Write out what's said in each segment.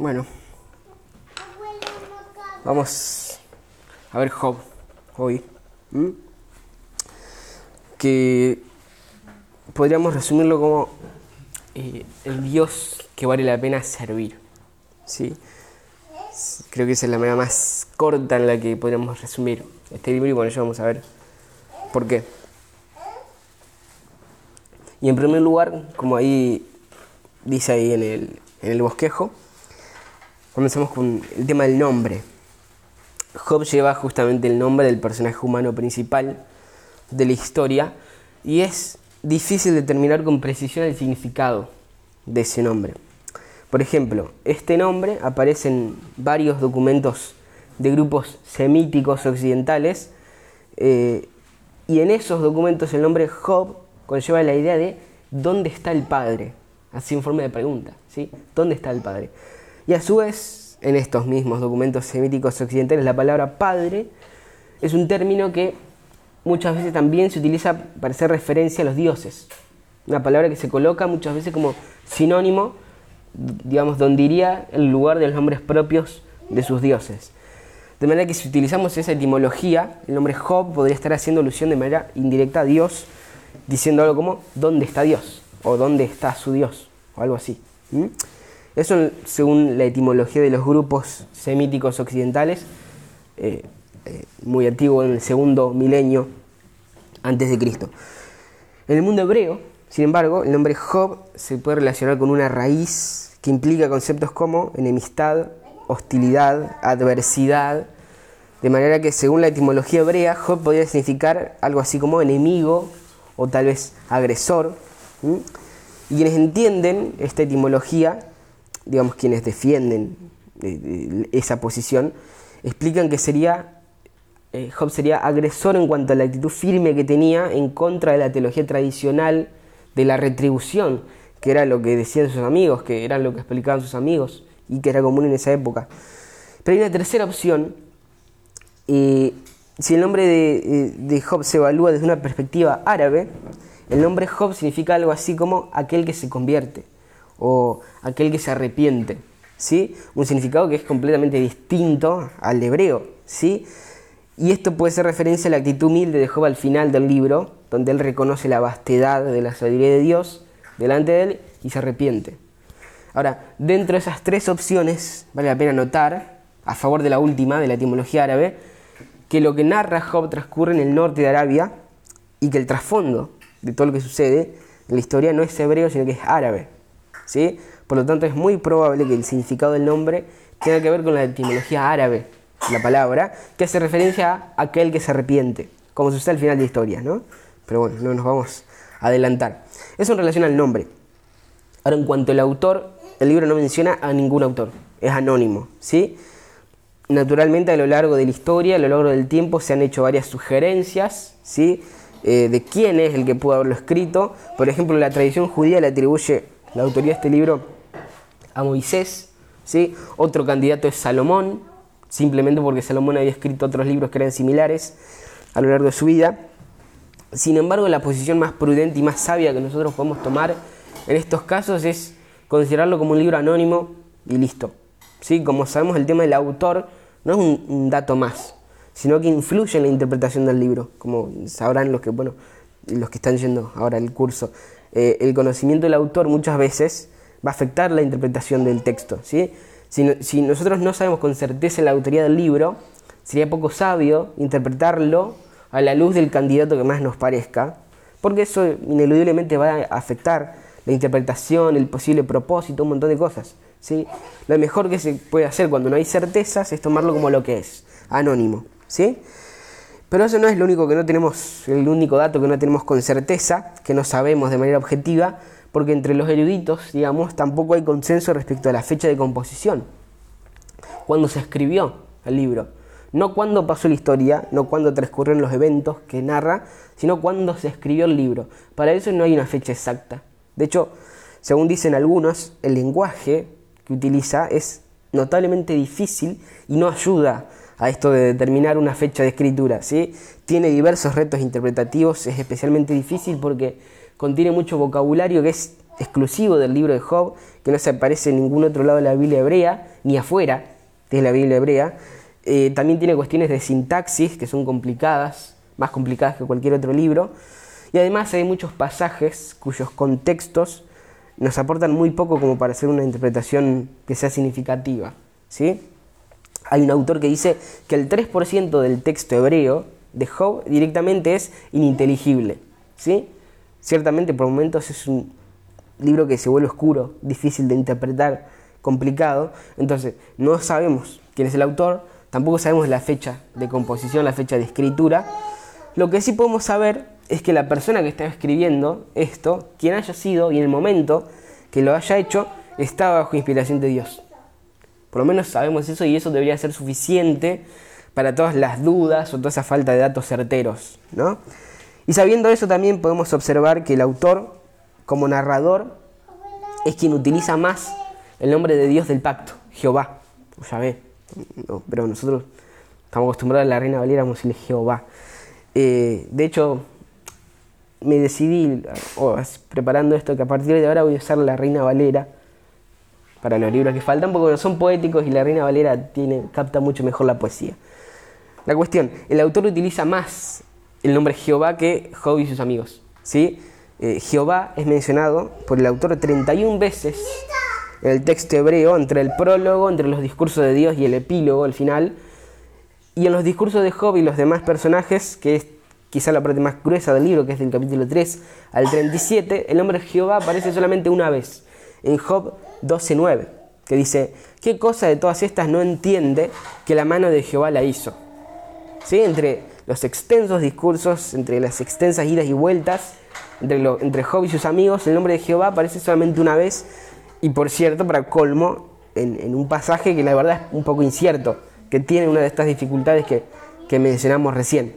Bueno, vamos a ver Job hoy. Que podríamos resumirlo como eh, el Dios que vale la pena servir. ¿sí? Creo que esa es la manera más corta en la que podríamos resumir este libro y bueno, ya vamos a ver por qué. Y en primer lugar, como ahí dice ahí en el, en el bosquejo, comenzamos con el tema del nombre. Job lleva justamente el nombre del personaje humano principal de la historia y es difícil determinar con precisión el significado de ese nombre. Por ejemplo, este nombre aparece en varios documentos de grupos semíticos occidentales eh, y en esos documentos el nombre Job conlleva la idea de ¿dónde está el Padre? Así en forma de pregunta, ¿sí? ¿Dónde está el Padre? Y a su vez, en estos mismos documentos semíticos occidentales, la palabra Padre es un término que muchas veces también se utiliza para hacer referencia a los dioses. Una palabra que se coloca muchas veces como sinónimo, digamos, donde iría el lugar de los nombres propios de sus dioses. De manera que si utilizamos esa etimología, el nombre Job podría estar haciendo alusión de manera indirecta a Dios, diciendo algo como ¿dónde está Dios? o ¿dónde está su Dios? o algo así. ¿Mm? Eso según la etimología de los grupos semíticos occidentales, eh, eh, muy antiguo en el segundo milenio antes de Cristo. En el mundo hebreo, sin embargo, el nombre Job se puede relacionar con una raíz que implica conceptos como enemistad, hostilidad, adversidad, de manera que según la etimología hebrea, Job podría significar algo así como enemigo o tal vez agresor. Y quienes entienden esta etimología, digamos quienes defienden eh, eh, esa posición, explican que sería eh, Job sería agresor en cuanto a la actitud firme que tenía en contra de la teología tradicional de la retribución, que era lo que decían sus amigos, que era lo que explicaban sus amigos y que era común en esa época. Pero hay una tercera opción. eh, si el nombre de, eh, de Job se evalúa desde una perspectiva árabe, el nombre Job significa algo así como aquel que se convierte o aquel que se arrepiente. ¿sí? Un significado que es completamente distinto al hebreo. ¿sí? Y esto puede ser referencia a la actitud humilde de Job al final del libro, donde él reconoce la vastedad de la sabiduría de Dios delante de él y se arrepiente. Ahora, dentro de esas tres opciones, vale la pena notar, a favor de la última, de la etimología árabe, que lo que narra Job transcurre en el norte de Arabia y que el trasfondo de todo lo que sucede en la historia no es hebreo, sino que es árabe. Por lo tanto, es muy probable que el significado del nombre tenga que ver con la etimología árabe, la palabra, que hace referencia a aquel que se arrepiente, como sucede al final de la historia, ¿no? Pero bueno, no nos vamos a adelantar. Eso en relación al nombre. Ahora, en cuanto al autor, el libro no menciona a ningún autor, es anónimo, ¿sí? Naturalmente, a lo largo de la historia, a lo largo del tiempo, se han hecho varias sugerencias, ¿sí? Eh, de quién es el que pudo haberlo escrito. Por ejemplo, la tradición judía le atribuye la autoría de este libro a Moisés, ¿sí? Otro candidato es Salomón, simplemente porque Salomón había escrito otros libros que eran similares a lo largo de su vida. Sin embargo, la posición más prudente y más sabia que nosotros podemos tomar en estos casos es considerarlo como un libro anónimo y listo. ¿Sí? Como sabemos, el tema del autor no es un, un dato más, sino que influye en la interpretación del libro, como sabrán los que, bueno, los que están yendo ahora el curso. Eh, el conocimiento del autor muchas veces va a afectar la interpretación del texto. ¿sí? Si, no- si nosotros no sabemos con certeza la autoría del libro, sería poco sabio interpretarlo a la luz del candidato que más nos parezca, porque eso ineludiblemente va a afectar la interpretación, el posible propósito, un montón de cosas. ¿sí? Lo mejor que se puede hacer cuando no hay certezas es tomarlo como lo que es, anónimo. ¿sí? Pero eso no es lo único que no tenemos, el único dato que no tenemos con certeza, que no sabemos de manera objetiva, porque entre los eruditos, digamos, tampoco hay consenso respecto a la fecha de composición. Cuando se escribió el libro. No cuándo pasó la historia, no cuándo transcurrieron los eventos que narra, sino cuándo se escribió el libro. Para eso no hay una fecha exacta. De hecho, según dicen algunos, el lenguaje que utiliza es notablemente difícil y no ayuda a esto de determinar una fecha de escritura. ¿sí? Tiene diversos retos interpretativos, es especialmente difícil porque contiene mucho vocabulario que es exclusivo del libro de Job, que no se aparece en ningún otro lado de la Biblia hebrea, ni afuera de la Biblia hebrea. Eh, también tiene cuestiones de sintaxis que son complicadas, más complicadas que cualquier otro libro. Y además hay muchos pasajes cuyos contextos nos aportan muy poco como para hacer una interpretación que sea significativa. ¿sí? Hay un autor que dice que el 3% del texto hebreo de Job directamente es ininteligible. ¿sí? Ciertamente por momentos es un libro que se vuelve oscuro, difícil de interpretar, complicado. Entonces no sabemos quién es el autor, tampoco sabemos la fecha de composición, la fecha de escritura. Lo que sí podemos saber es que la persona que está escribiendo esto, quien haya sido y en el momento que lo haya hecho, estaba bajo inspiración de Dios. Por lo menos sabemos eso y eso debería ser suficiente para todas las dudas o toda esa falta de datos certeros. ¿no? Y sabiendo eso también podemos observar que el autor, como narrador, es quien utiliza más el nombre de Dios del pacto, Jehová, o Yahvé. pero nosotros estamos acostumbrados a la Reina Valera a decirle Jehová. Eh, de hecho, me decidí, preparando esto, que a partir de ahora voy a usar la Reina Valera para los libros que faltan, porque son poéticos y la Reina Valera tiene, capta mucho mejor la poesía. La cuestión, el autor utiliza más el nombre Jehová que Job y sus amigos. ¿sí? Eh, Jehová es mencionado por el autor 31 veces en el texto hebreo, entre el prólogo, entre los discursos de Dios y el epílogo, al final, y en los discursos de Job y los demás personajes, que es quizá la parte más gruesa del libro, que es del capítulo 3 al 37, el nombre Jehová aparece solamente una vez, en Job 12.9, que dice, ¿qué cosa de todas estas no entiende que la mano de Jehová la hizo? ¿Sí? Entre los extensos discursos, entre las extensas idas y vueltas, entre, entre Job y sus amigos, el nombre de Jehová aparece solamente una vez, y por cierto, para colmo, en, un pasaje que la verdad es un poco incierto, que tiene una de estas dificultades que, que mencionamos recién.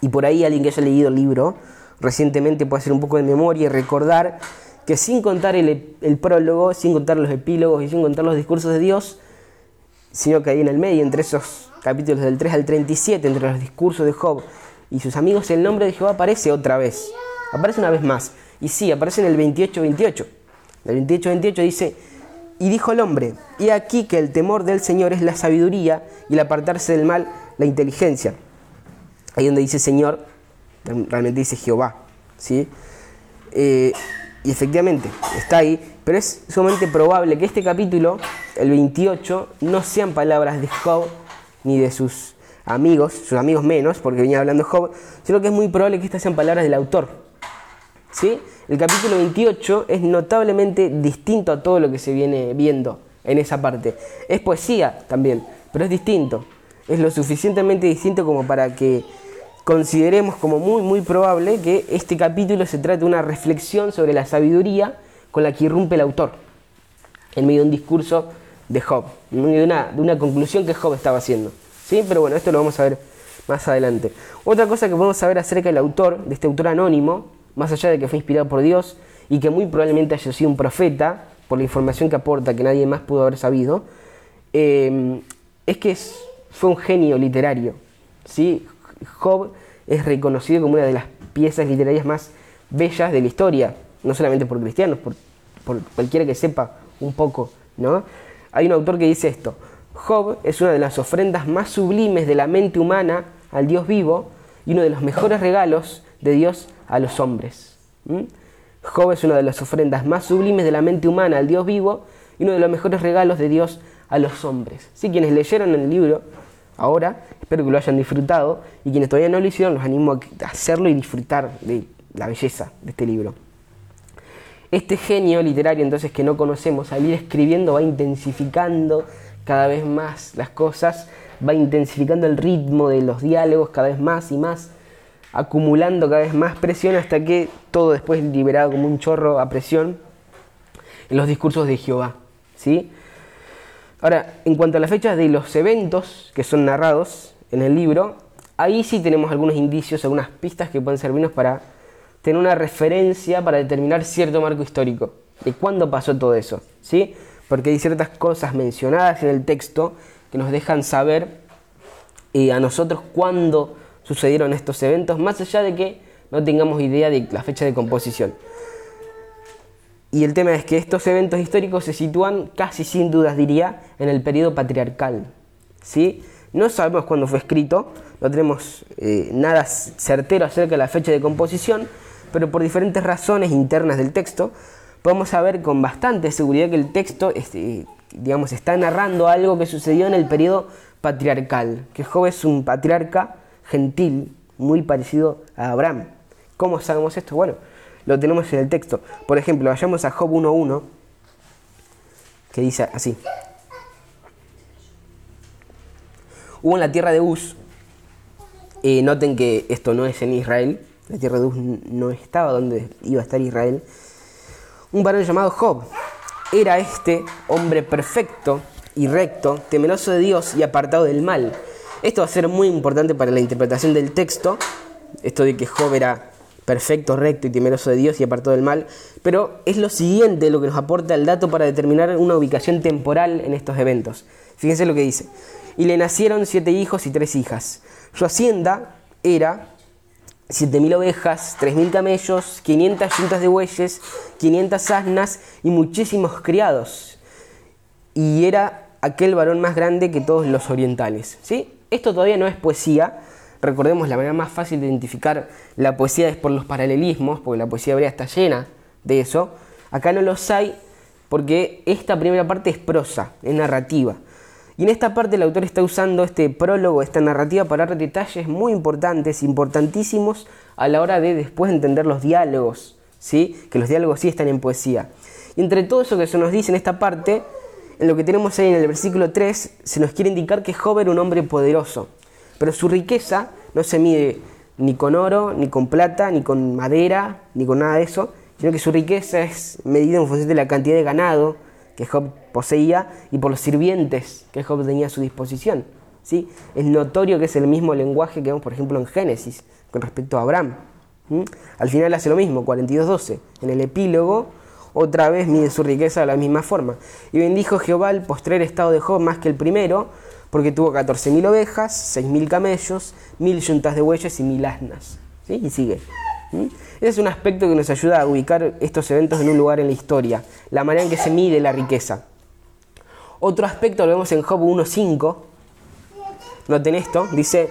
Y por ahí alguien que haya leído el libro recientemente puede hacer un poco de memoria y recordar que sin contar el, prólogo, sin contar los epílogos y sin contar los discursos de Dios, sino que ahí en el medio, entre esos capítulos del 3 al 37, entre los discursos de Job y sus amigos, el nombre de Jehová aparece otra vez. Aparece una vez más. Y sí, aparece en el 28-28. El 28-28 dice, y dijo el hombre, y aquí que el temor del Señor es la sabiduría y el apartarse del mal la inteligencia. Ahí donde dice Señor, realmente dice Jehová. ¿sí? Eh, y efectivamente, está ahí, pero es sumamente probable que este capítulo, el 28, no sean palabras de Job ni de sus amigos, sus amigos menos, porque venía hablando Job, sino que es muy probable que estas sean palabras del autor. ¿sí? El capítulo 28 es notablemente distinto a todo lo que se viene viendo en esa parte. Es poesía también, pero es distinto. Es lo suficientemente distinto como para que consideremos como muy, muy probable que este capítulo se trate de una reflexión sobre la sabiduría con la que irrumpe el autor, en medio de un discurso de Job, en medio de una, de una conclusión que Job estaba haciendo. ¿Sí? Pero bueno, esto lo vamos a ver más adelante. Otra cosa que podemos saber acerca del autor, de este autor anónimo, más allá de que fue inspirado por Dios y que muy probablemente haya sido un profeta, por la información que aporta que nadie más pudo haber sabido, eh, es que fue un genio literario. ¿sí? Job es reconocido como una de las piezas literarias más bellas de la historia, no solamente por cristianos, por, cualquiera que sepa un poco, ¿no? Hay un autor que dice esto, Job es una de las ofrendas más sublimes de la mente humana al Dios vivo y uno de los mejores regalos de Dios a los hombres. Job es una de las ofrendas más sublimes de la mente humana al Dios vivo y uno de los mejores regalos de Dios a los hombres. ¿Sí? Quienes leyeron el libro ahora. Espero que lo hayan disfrutado y quienes todavía no lo hicieron los animo a hacerlo y disfrutar de la belleza de este libro. Este genio literario entonces que no conocemos al ir escribiendo va intensificando cada vez más las cosas, va intensificando el ritmo de los diálogos cada vez más y más, acumulando cada vez más presión hasta que todo después liberado como un chorro a presión en los discursos de Jehová. ¿sí? Ahora, en cuanto a las fechas de los eventos que son narrados en el libro, ahí sí tenemos algunos indicios, algunas pistas que pueden servirnos para tener una referencia para determinar cierto marco histórico de cuándo pasó todo eso, ¿sí? Porque hay ciertas cosas mencionadas en el texto que nos dejan saber eh, a nosotros cuándo sucedieron estos eventos, más allá de que no tengamos idea de la fecha de composición. Y el tema es que estos eventos históricos se sitúan casi sin dudas, diría, en el periodo patriarcal. ¿sí? No sabemos cuándo fue escrito, no tenemos eh, nada certero acerca de la fecha de composición, pero por diferentes razones internas del texto, podemos saber con bastante seguridad que el texto este, digamos, está narrando algo que sucedió en el periodo patriarcal, que Job es un patriarca gentil, muy parecido a Abraham. ¿Cómo sabemos esto? Bueno, lo tenemos en el texto. Por ejemplo, vayamos a Job 1.1, que dice así. Hubo en la tierra de Uz, eh, noten que esto no es en Israel, la tierra de Uz no estaba donde iba a estar Israel, un varón llamado Job. Era este hombre perfecto y recto, temeroso de Dios y apartado del mal. Esto va a ser muy importante para la interpretación del texto, esto de que Job era perfecto, recto y temeroso de Dios y apartado del mal, pero es lo siguiente lo que nos aporta el dato para determinar una ubicación temporal en estos eventos. Fíjense lo que dice. Y le nacieron siete hijos y tres hijas. Su hacienda era siete mil ovejas, tres mil camellos, 500 yuntas de bueyes, 500 asnas y muchísimos criados. Y era aquel varón más grande que todos los orientales. ¿sí? Esto todavía no es poesía. Recordemos, la manera más fácil de identificar la poesía es por los paralelismos, porque la poesía hebrea está llena de eso. Acá no los hay porque esta primera parte es prosa, es narrativa. Y en esta parte el autor está usando este prólogo, esta narrativa para dar detalles muy importantes, importantísimos a la hora de después entender los diálogos, ¿sí? que los diálogos sí están en poesía. Y entre todo eso que se nos dice en esta parte, en lo que tenemos ahí en el versículo 3, se nos quiere indicar que Job era un hombre poderoso, pero su riqueza no se mide ni con oro, ni con plata, ni con madera, ni con nada de eso, sino que su riqueza es medida en función de la cantidad de ganado, que Job poseía y por los sirvientes que Job tenía a su disposición. ¿sí? Es notorio que es el mismo lenguaje que vemos, por ejemplo, en Génesis con respecto a Abraham. Al final hace lo mismo, 42.12. En el epílogo, otra vez mide su riqueza de la misma forma. Y bendijo Jehová el postrer estado de Job más que el primero, porque tuvo 14.000 ovejas, 6.000 camellos, 1.000 yuntas de bueyes y 1.000 asnas. ¿sí? Y sigue. Ese es un aspecto que nos ayuda a ubicar estos eventos en un lugar en la historia, la manera en que se mide la riqueza. Otro aspecto lo vemos en Job 1.5. Noten esto, dice,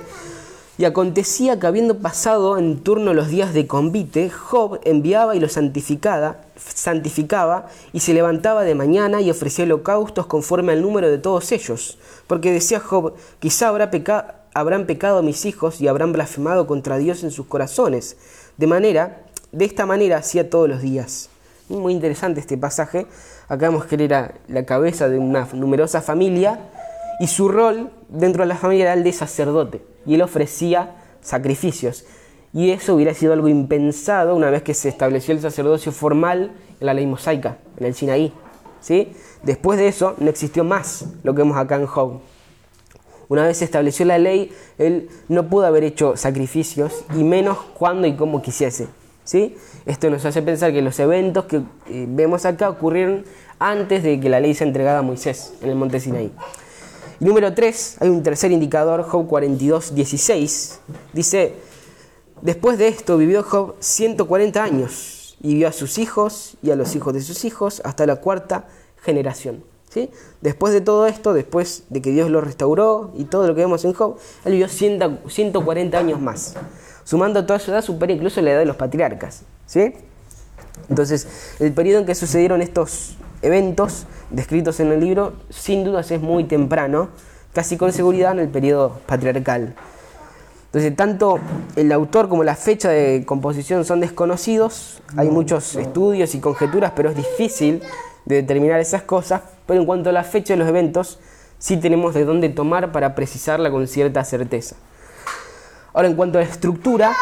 y acontecía que habiendo pasado en turno los días de convite, Job enviaba y lo santificaba, santificaba y se levantaba de mañana y ofrecía holocaustos conforme al número de todos ellos. Porque decía Job, quizá habrá habrán pecado mis hijos y habrán blasfemado contra Dios en sus corazones. De manera, de esta manera hacía todos los días. Muy interesante este pasaje. Acá vemos que él era la cabeza de una numerosa familia y su rol dentro de la familia era el de sacerdote. Y él ofrecía sacrificios. Y eso hubiera sido algo impensado una vez que se estableció el sacerdocio formal en la ley mosaica, en el Sinaí. ¿sí? Después de eso no existió más lo que vemos acá en Job. Una vez se estableció la ley, él no pudo haber hecho sacrificios y menos cuando y cómo quisiese. ¿sí? Esto nos hace pensar que los eventos que eh, vemos acá ocurrieron antes de que la ley sea entregada a Moisés en el monte Sinaí. Número 3, hay un tercer indicador, Job 42, 16. Dice, después de esto vivió Job 140 años y vio a sus hijos y a los hijos de sus hijos hasta la cuarta generación. Después de todo esto, después de que Dios lo restauró y todo lo que vemos en Job, él vivió 140 años más. Sumando toda su edad, supera incluso la edad de los patriarcas. ¿sí? Entonces, el periodo en que sucedieron estos eventos descritos en el libro, sin dudas es muy temprano, casi con seguridad en el periodo patriarcal. Entonces, tanto el autor como la fecha de composición son desconocidos, hay muchos estudios y conjeturas, pero es difícil de determinar esas cosas, pero en cuanto a la fecha de los eventos, sí tenemos de dónde tomar para precisarla con cierta certeza. Ahora, en cuanto a la estructura,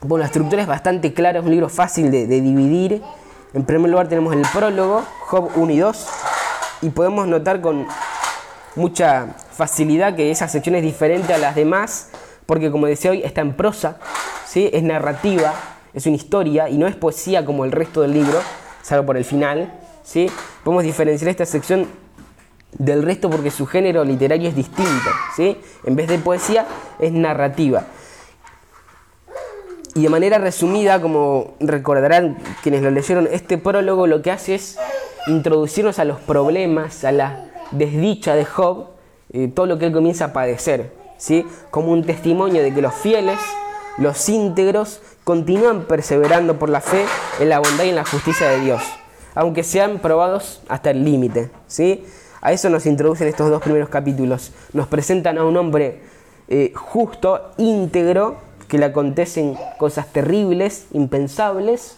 bueno, la estructura es bastante clara, es un libro fácil de, dividir. En primer lugar tenemos el prólogo, Job 1 y 2, y podemos notar con mucha facilidad que esa sección es diferente a las demás, porque como decía hoy, está en prosa, ¿sí? es narrativa, es una historia y no es poesía como el resto del libro, salvo por el final. ¿sí? Podemos diferenciar esta sección del resto porque su género literario es distinto. ¿sí? En vez de poesía, es narrativa. Y de manera resumida, como recordarán quienes lo leyeron, este prólogo lo que hace es introducirnos a los problemas, a la desdicha de Job, eh, todo lo que él comienza a padecer, ¿sí? como un testimonio de que los fieles, los íntegros, continúan perseverando por la fe en la bondad y en la justicia de Dios, aunque sean probados hasta el límite. ¿sí? A eso nos introducen estos dos primeros capítulos. Nos presentan a un hombre eh, justo, íntegro, que le acontecen cosas terribles, impensables,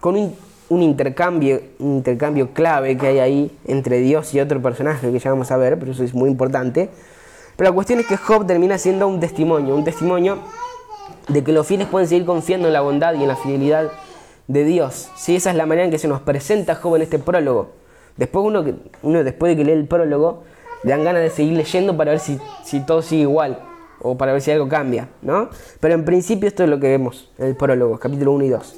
con un, intercambio, un intercambio clave que hay ahí entre Dios y otro personaje que ya vamos a ver, pero eso es muy importante. Pero la cuestión es que Job termina siendo un testimonio, un testimonio de que los fieles pueden seguir confiando en la bondad y en la fidelidad de Dios. ¿sí? Esa es la manera en que se nos presenta Job en este prólogo. Después uno, uno después de que lee el prólogo, le dan ganas de seguir leyendo para ver si, si todo sigue igual o para ver si algo cambia, ¿no? Pero en principio esto es lo que vemos en el prólogo, capítulo 1 y 2.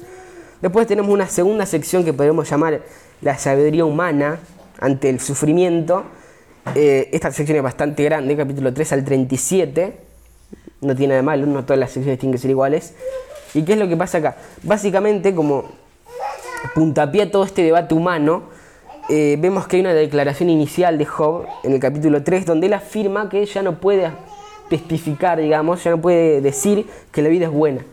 Después tenemos una segunda sección que podemos llamar la sabiduría humana ante el sufrimiento. Eh, esta sección es bastante grande, capítulo 3 al 37. No tiene nada de malo, no todas las secciones tienen que ser iguales. ¿Y qué es lo que pasa acá? Básicamente, como puntapié todo este debate humano, eh, vemos que hay una declaración inicial de Job en el capítulo 3 donde él afirma que ya no puede testificar, digamos, ya no puede decir que la vida es buena.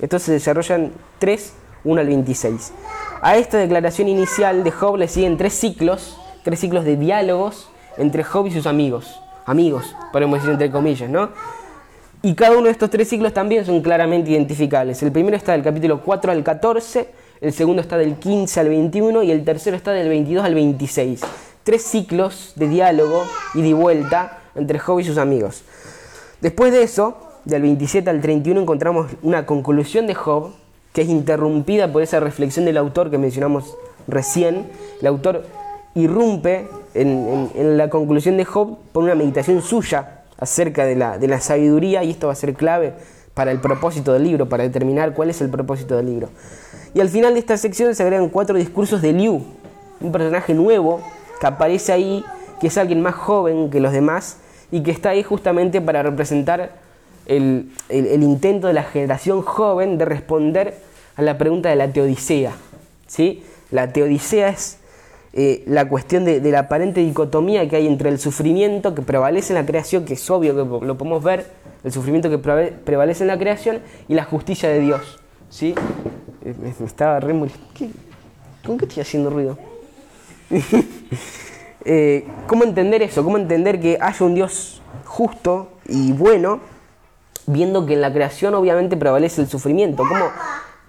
Esto se desarrolla en 3, 1 al 26. A esta declaración inicial de Job le siguen tres ciclos, tres ciclos de diálogos entre Job y sus amigos. Amigos, podemos decir entre comillas, ¿no? Y cada uno de estos tres ciclos también son claramente identificables. El primero está del capítulo 4 al 14, el segundo está del 15 al 21 y el tercero está del 22 al 26. Tres ciclos de diálogo y de vuelta entre Job y sus amigos. Después de eso, del 27 al 31, encontramos una conclusión de Job que es interrumpida por esa reflexión del autor que mencionamos recién. El autor irrumpe en, la conclusión de Job por una meditación suya acerca de la, de la sabiduría y esto va a ser clave para el propósito del libro, para determinar cuál es el propósito del libro. Y al final de esta sección se agregan cuatro discursos de Liu, un personaje nuevo que aparece ahí, que es alguien más joven que los demás y que está ahí justamente para representar el, intento de la generación joven de responder a la pregunta de la teodicea. ¿sí? La teodicea es eh, la cuestión de, la aparente dicotomía que hay entre el sufrimiento que prevalece en la creación, que es obvio que lo podemos ver, el sufrimiento que prevalece en la creación, y la justicia de Dios. ¿sí? Eh, me, estaba re ¿Con qué estoy haciendo ruido? Eh, ¿Cómo entender eso? ¿Cómo entender que haya un Dios justo y bueno, viendo que en la creación obviamente prevalece el sufrimiento? ¿Cómo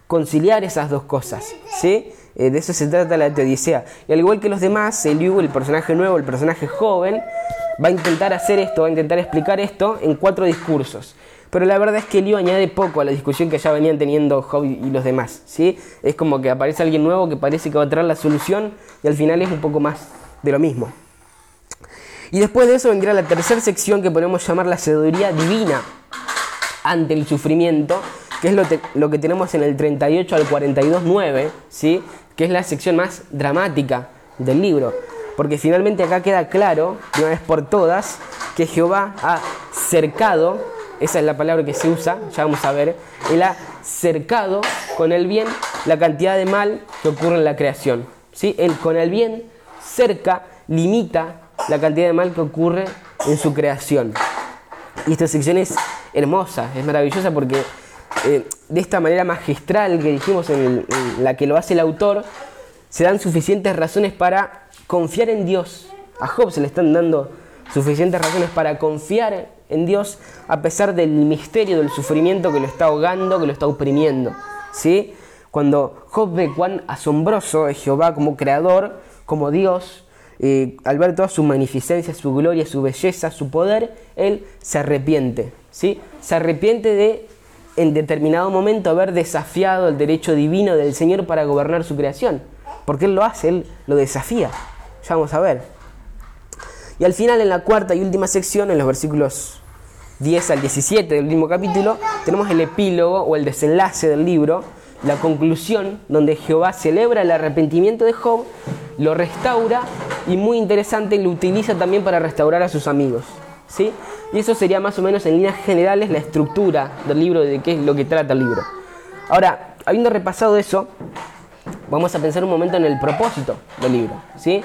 conciliar esas dos cosas? ¿Sí? Eh, de eso se trata la teodicea. Y al igual que los demás, Eliú, el personaje nuevo, el personaje joven, va a intentar hacer esto, va a intentar explicar esto en cuatro discursos. Pero la verdad es que Eliú añade poco a la discusión que ya venían teniendo Job y los demás. ¿sí? Es como que aparece alguien nuevo que parece que va a traer la solución y al final es un poco más de lo mismo. Y después de eso vendrá la tercera sección que podemos llamar la sabiduría divina ante el sufrimiento, que es lo, que tenemos en el 38 al 42, 9, ¿sí? que es la sección más dramática del libro. Porque finalmente acá queda claro, de una vez por todas, que Jehová ha cercado, esa es la palabra que se usa, ya vamos a ver, él ha cercado con el bien la cantidad de mal que ocurre en la creación. ¿sí? Él con el bien cerca, limita la cantidad de mal que ocurre en su creación. Y esta sección es hermosa, es maravillosa porque eh, de esta manera magistral que dijimos en, la que lo hace el autor, se dan suficientes razones para confiar en Dios. A Job se le están dando suficientes razones para confiar en Dios a pesar del misterio del sufrimiento que lo está ahogando, que lo está oprimiendo. ¿sí? Cuando Job ve cuán asombroso es Jehová como creador, como Dios, al ver toda su magnificencia, su gloria, su belleza, su poder, él se arrepiente. ¿sí? Se arrepiente de, en determinado momento, haber desafiado el derecho divino del Señor para gobernar su creación. Porque él lo hace, él lo desafía. Ya vamos a ver. Y al final, en la cuarta y última sección, en los versículos 10 al 17 del último capítulo, tenemos el epílogo o el desenlace del libro, la conclusión, donde Jehová celebra el arrepentimiento de Job lo restaura y muy interesante lo utiliza también para restaurar a sus amigos. ¿sí? Y eso sería más o menos en líneas generales la estructura del libro, de qué es lo que trata el libro. Ahora, habiendo repasado eso, vamos a pensar un momento en el propósito del libro, ¿sí?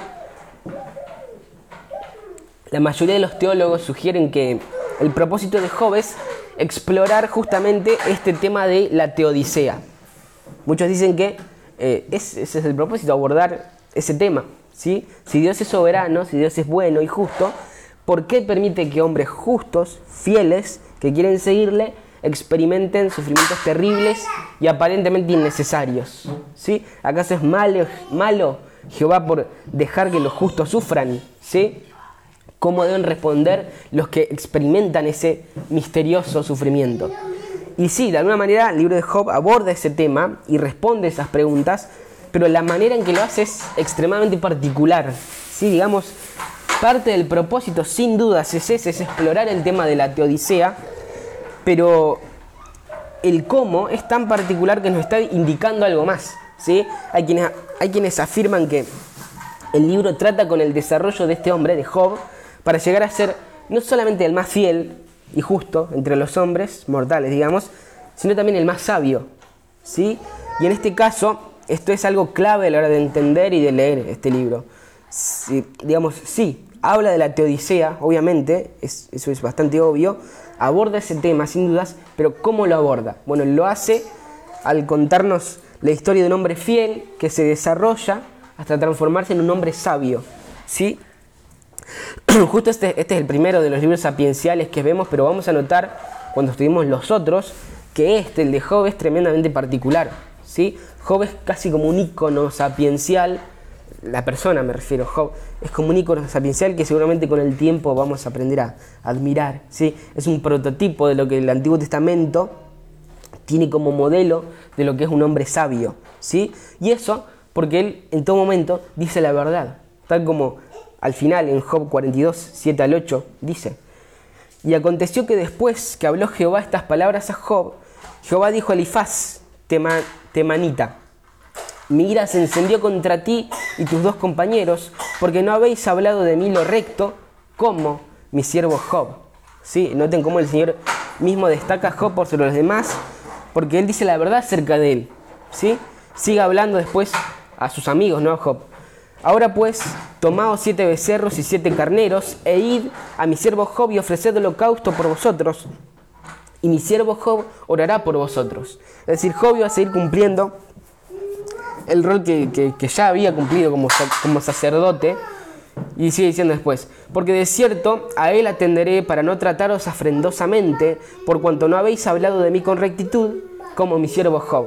La mayoría de los teólogos sugieren que el propósito de Job es explorar justamente este tema de la teodicea. Muchos dicen que eh, ese es el propósito, abordar ese tema. ¿sí? Si Dios es soberano, si Dios es bueno y justo, ¿por qué permite que hombres justos, fieles, que quieren seguirle, experimenten sufrimientos terribles y aparentemente innecesarios? ¿sí? ¿Acaso es malo, malo Jehová por dejar que los justos sufran? ¿sí? ¿Cómo deben responder los que experimentan ese misterioso sufrimiento? Y sí, de alguna manera el libro de Job aborda ese tema y responde esas preguntas, pero la manera en que lo hace es extremadamente particular. ¿sí? Digamos, parte del propósito sin dudas es ese, es explorar el tema de la teodicea, pero el cómo es tan particular que nos está indicando algo más. ¿sí? Hay, quienes, hay quienes afirman que el libro trata con el desarrollo de este hombre, de Job, para llegar a ser no solamente el más fiel, y justo entre los hombres mortales, digamos, sino también el más sabio. ¿sí? Y en este caso, esto es algo clave a la hora de entender y de leer este libro. digamos, sí, habla de la teodicea, obviamente, eso es bastante obvio, aborda ese tema sin dudas, pero ¿cómo lo aborda? Bueno, lo hace al contarnos la historia de un hombre fiel que se desarrolla hasta transformarse en un hombre sabio. ¿sí? Justo este, este, es el primero de los libros sapienciales que vemos, pero vamos a notar cuando estudiemos los otros que este, el de Job, es tremendamente particular. ¿sí? Job es casi como un icono sapiencial, la persona me refiero, Job, es como un icono sapiencial que seguramente con el tiempo vamos a aprender a admirar. ¿sí? Es un prototipo de lo que el Antiguo Testamento tiene como modelo de lo que es un hombre sabio. ¿sí? Y eso porque él en todo momento dice la verdad, tal como al final, en Job 42, 7 al 8, dice, Y aconteció que después que habló Jehová estas palabras a Job, Jehová dijo a Elifaz, temanita, mi ira se encendió contra ti y tus dos compañeros, porque no habéis hablado de mí lo recto, como mi siervo Job. ¿Sí? Noten cómo el Señor mismo destaca a Job por sobre los demás, porque él dice la verdad acerca de él. ¿Sí? Sigue hablando después a sus amigos, no Job. Ahora pues, tomaos siete becerros y siete carneros, e id a mi siervo Job y ofreced holocausto por vosotros, y mi siervo Job orará por vosotros. Es decir, Job iba a seguir cumpliendo el rol que, ya había cumplido como, como sacerdote, y sigue diciendo después, porque de cierto a él atenderé para no trataros afrendosamente, por cuanto no habéis hablado de mí con rectitud, como mi siervo Job.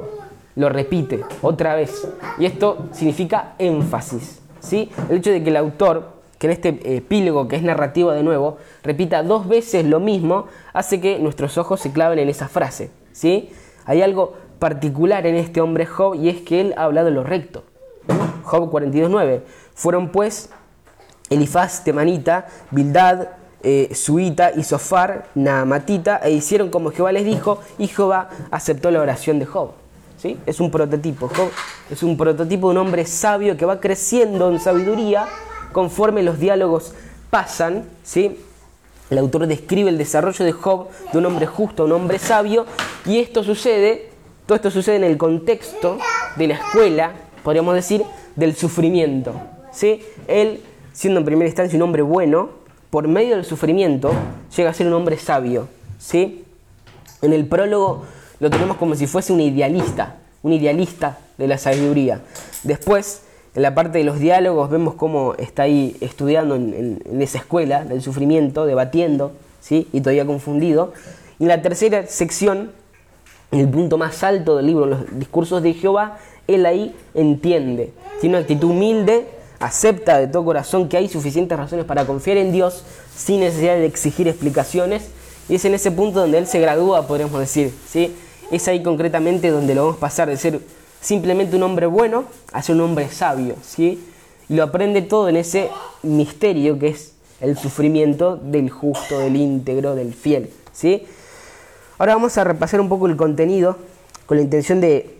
Lo repite otra vez. Y esto significa énfasis. ¿Sí? El hecho de que el autor, que en este epílogo que es narrativo de nuevo, repita dos veces lo mismo, hace que nuestros ojos se claven en esa frase. ¿sí? Hay algo particular en este hombre Job y es que él ha hablado lo recto. Job 42.9. Fueron pues Elifaz, Temanita, Bildad, eh, Suita y Sofar, Naamatita, e hicieron como Jehová les dijo, y Jehová aceptó la oración de Job. Es un prototipo. Es un prototipo de un hombre sabio que va creciendo en sabiduría conforme los diálogos pasan. ¿sí? El autor describe el desarrollo de Job de un hombre justo, un hombre sabio, y esto sucede, todo esto sucede en el contexto de la escuela, podríamos decir, del sufrimiento. ¿sí? Él, siendo en primera instancia un hombre bueno, por medio del sufrimiento llega a ser un hombre sabio. ¿sí? En el prólogo lo tenemos como si fuese un idealista, un idealista de la sabiduría. Después, en la parte de los diálogos, vemos cómo está ahí estudiando en, esa escuela del sufrimiento, debatiendo, ¿sí? y todavía confundido. Y en la tercera sección, en el punto más alto del libro, los discursos de Jehová, él ahí entiende, tiene una actitud humilde, acepta de todo corazón que hay suficientes razones para confiar en Dios sin necesidad de exigir explicaciones. Y es en ese punto donde él se gradúa, podríamos decir, ¿sí? Es ahí concretamente donde lo vamos a pasar de ser simplemente un hombre bueno a ser un hombre sabio, ¿sí? Y lo aprende todo en ese misterio que es el sufrimiento del justo, del íntegro, del fiel, ¿sí? Ahora vamos a repasar un poco el contenido con la intención de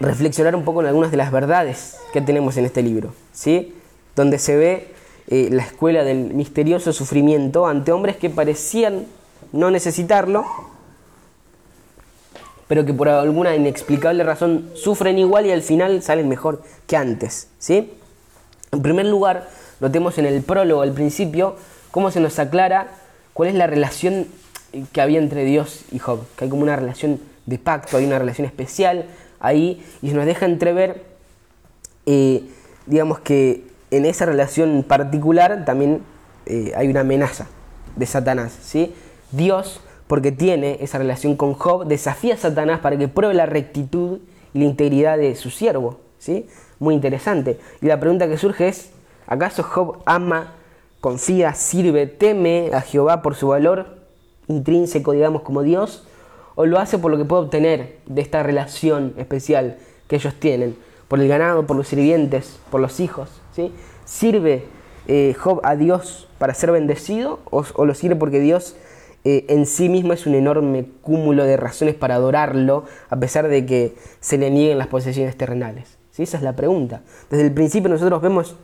reflexionar un poco en algunas de las verdades que tenemos en este libro, ¿sí? Donde se ve eh, la escuela del misterioso sufrimiento ante hombres que parecían no necesitarlo, pero que por alguna inexplicable razón sufren igual y al final salen mejor que antes. ¿sí? En primer lugar, notemos en el prólogo, al principio, cómo se nos aclara cuál es la relación que había entre Dios y Job, que hay como una relación de pacto, hay una relación especial ahí, y se nos deja entrever, eh, digamos que en esa relación particular también eh, hay una amenaza de Satanás. ¿sí? Dios, porque tiene esa relación con Job, desafía a Satanás para que pruebe la rectitud y la integridad de su siervo. ¿sí? Muy interesante. Y la pregunta que surge es, ¿acaso Job ama, confía, sirve, teme a Jehová por su valor intrínseco, digamos, como Dios? ¿O lo hace por lo que puede obtener de esta relación especial que ellos tienen? Por el ganado, por los sirvientes, por los hijos. ¿sí? ¿Sirve eh, Job a Dios para ser bendecido o, lo sirve porque Dios eh, en sí mismo es un enorme cúmulo de razones para adorarlo a pesar de que se le nieguen las posesiones terrenales? ¿Sí? Esa es la pregunta. Desde el principio nosotros vemos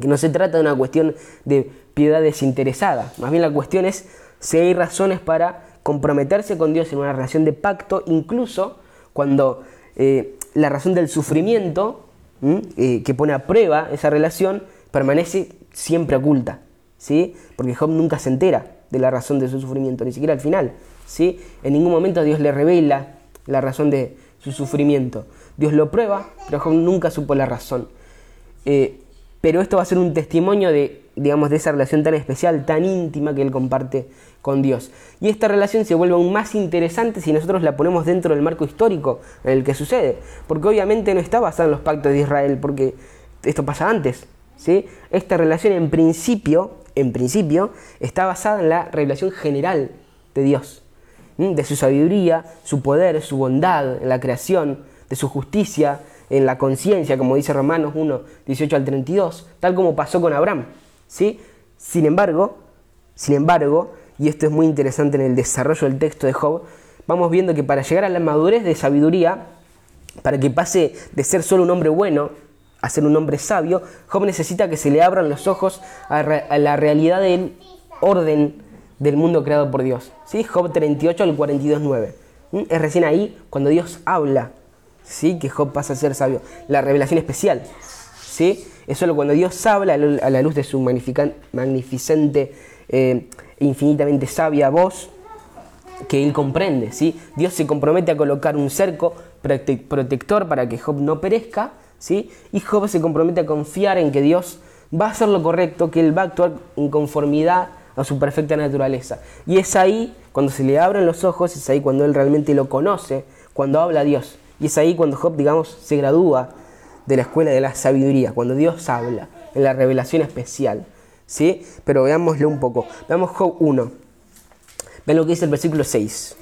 que no se trata de una cuestión de piedad desinteresada, más bien la cuestión es si hay razones para comprometerse con Dios en una relación de pacto, incluso cuando eh, la razón del sufrimiento que pone a prueba esa relación permanece siempre oculta, ¿sí? Porque Job nunca se entera de la razón de su sufrimiento, ni siquiera al final, ¿sí? En ningún momento Dios le revela la razón de su sufrimiento. Dios lo prueba, pero Job nunca supo la razón. Eh, pero esto va a ser un testimonio de, digamos, de esa relación tan especial, tan íntima que él comparte con Dios. Y esta relación se vuelve aún más interesante si nosotros la ponemos dentro del marco histórico en el que sucede, porque obviamente no está basada en los pactos de Israel, porque esto pasa antes, esta relación en principio, en principio, está basada en la revelación general de Dios, de su sabiduría, su poder, su bondad en la creación, de su justicia, en la conciencia, como dice Romanos 1, 18 al 32, tal como pasó con Abraham. ¿sí? Sin embargo, sin embargo, y esto es muy interesante en el desarrollo del texto de Job, vamos viendo que para llegar a la madurez de sabiduría, para que pase de ser solo un hombre bueno a ser un hombre sabio, Job necesita que se le abran los ojos a, la realidad del orden del mundo creado por Dios. ¿sí? Job 38 al 42, 9. ¿Mm? Es recién ahí cuando Dios habla, ¿sí? que Job pasa a ser sabio. La revelación especial. ¿sí? Es solo cuando Dios habla a la luz de su magnificente e infinitamente sabia voz que él comprende. ¿sí? Dios se compromete a colocar un cerco protector para que Job no perezca y Job se compromete a confiar en que Dios va a hacer lo correcto, que Él va a actuar en conformidad a su perfecta naturaleza. Y es ahí, cuando se le abren los ojos, es ahí cuando Él realmente lo conoce, cuando habla a Dios. Y es ahí cuando Job, digamos, se gradúa de la escuela de la sabiduría, cuando Dios habla, en la revelación especial. ¿sí? Pero veámoslo un poco. Veamos Job 1. Vean lo que dice el versículo 6.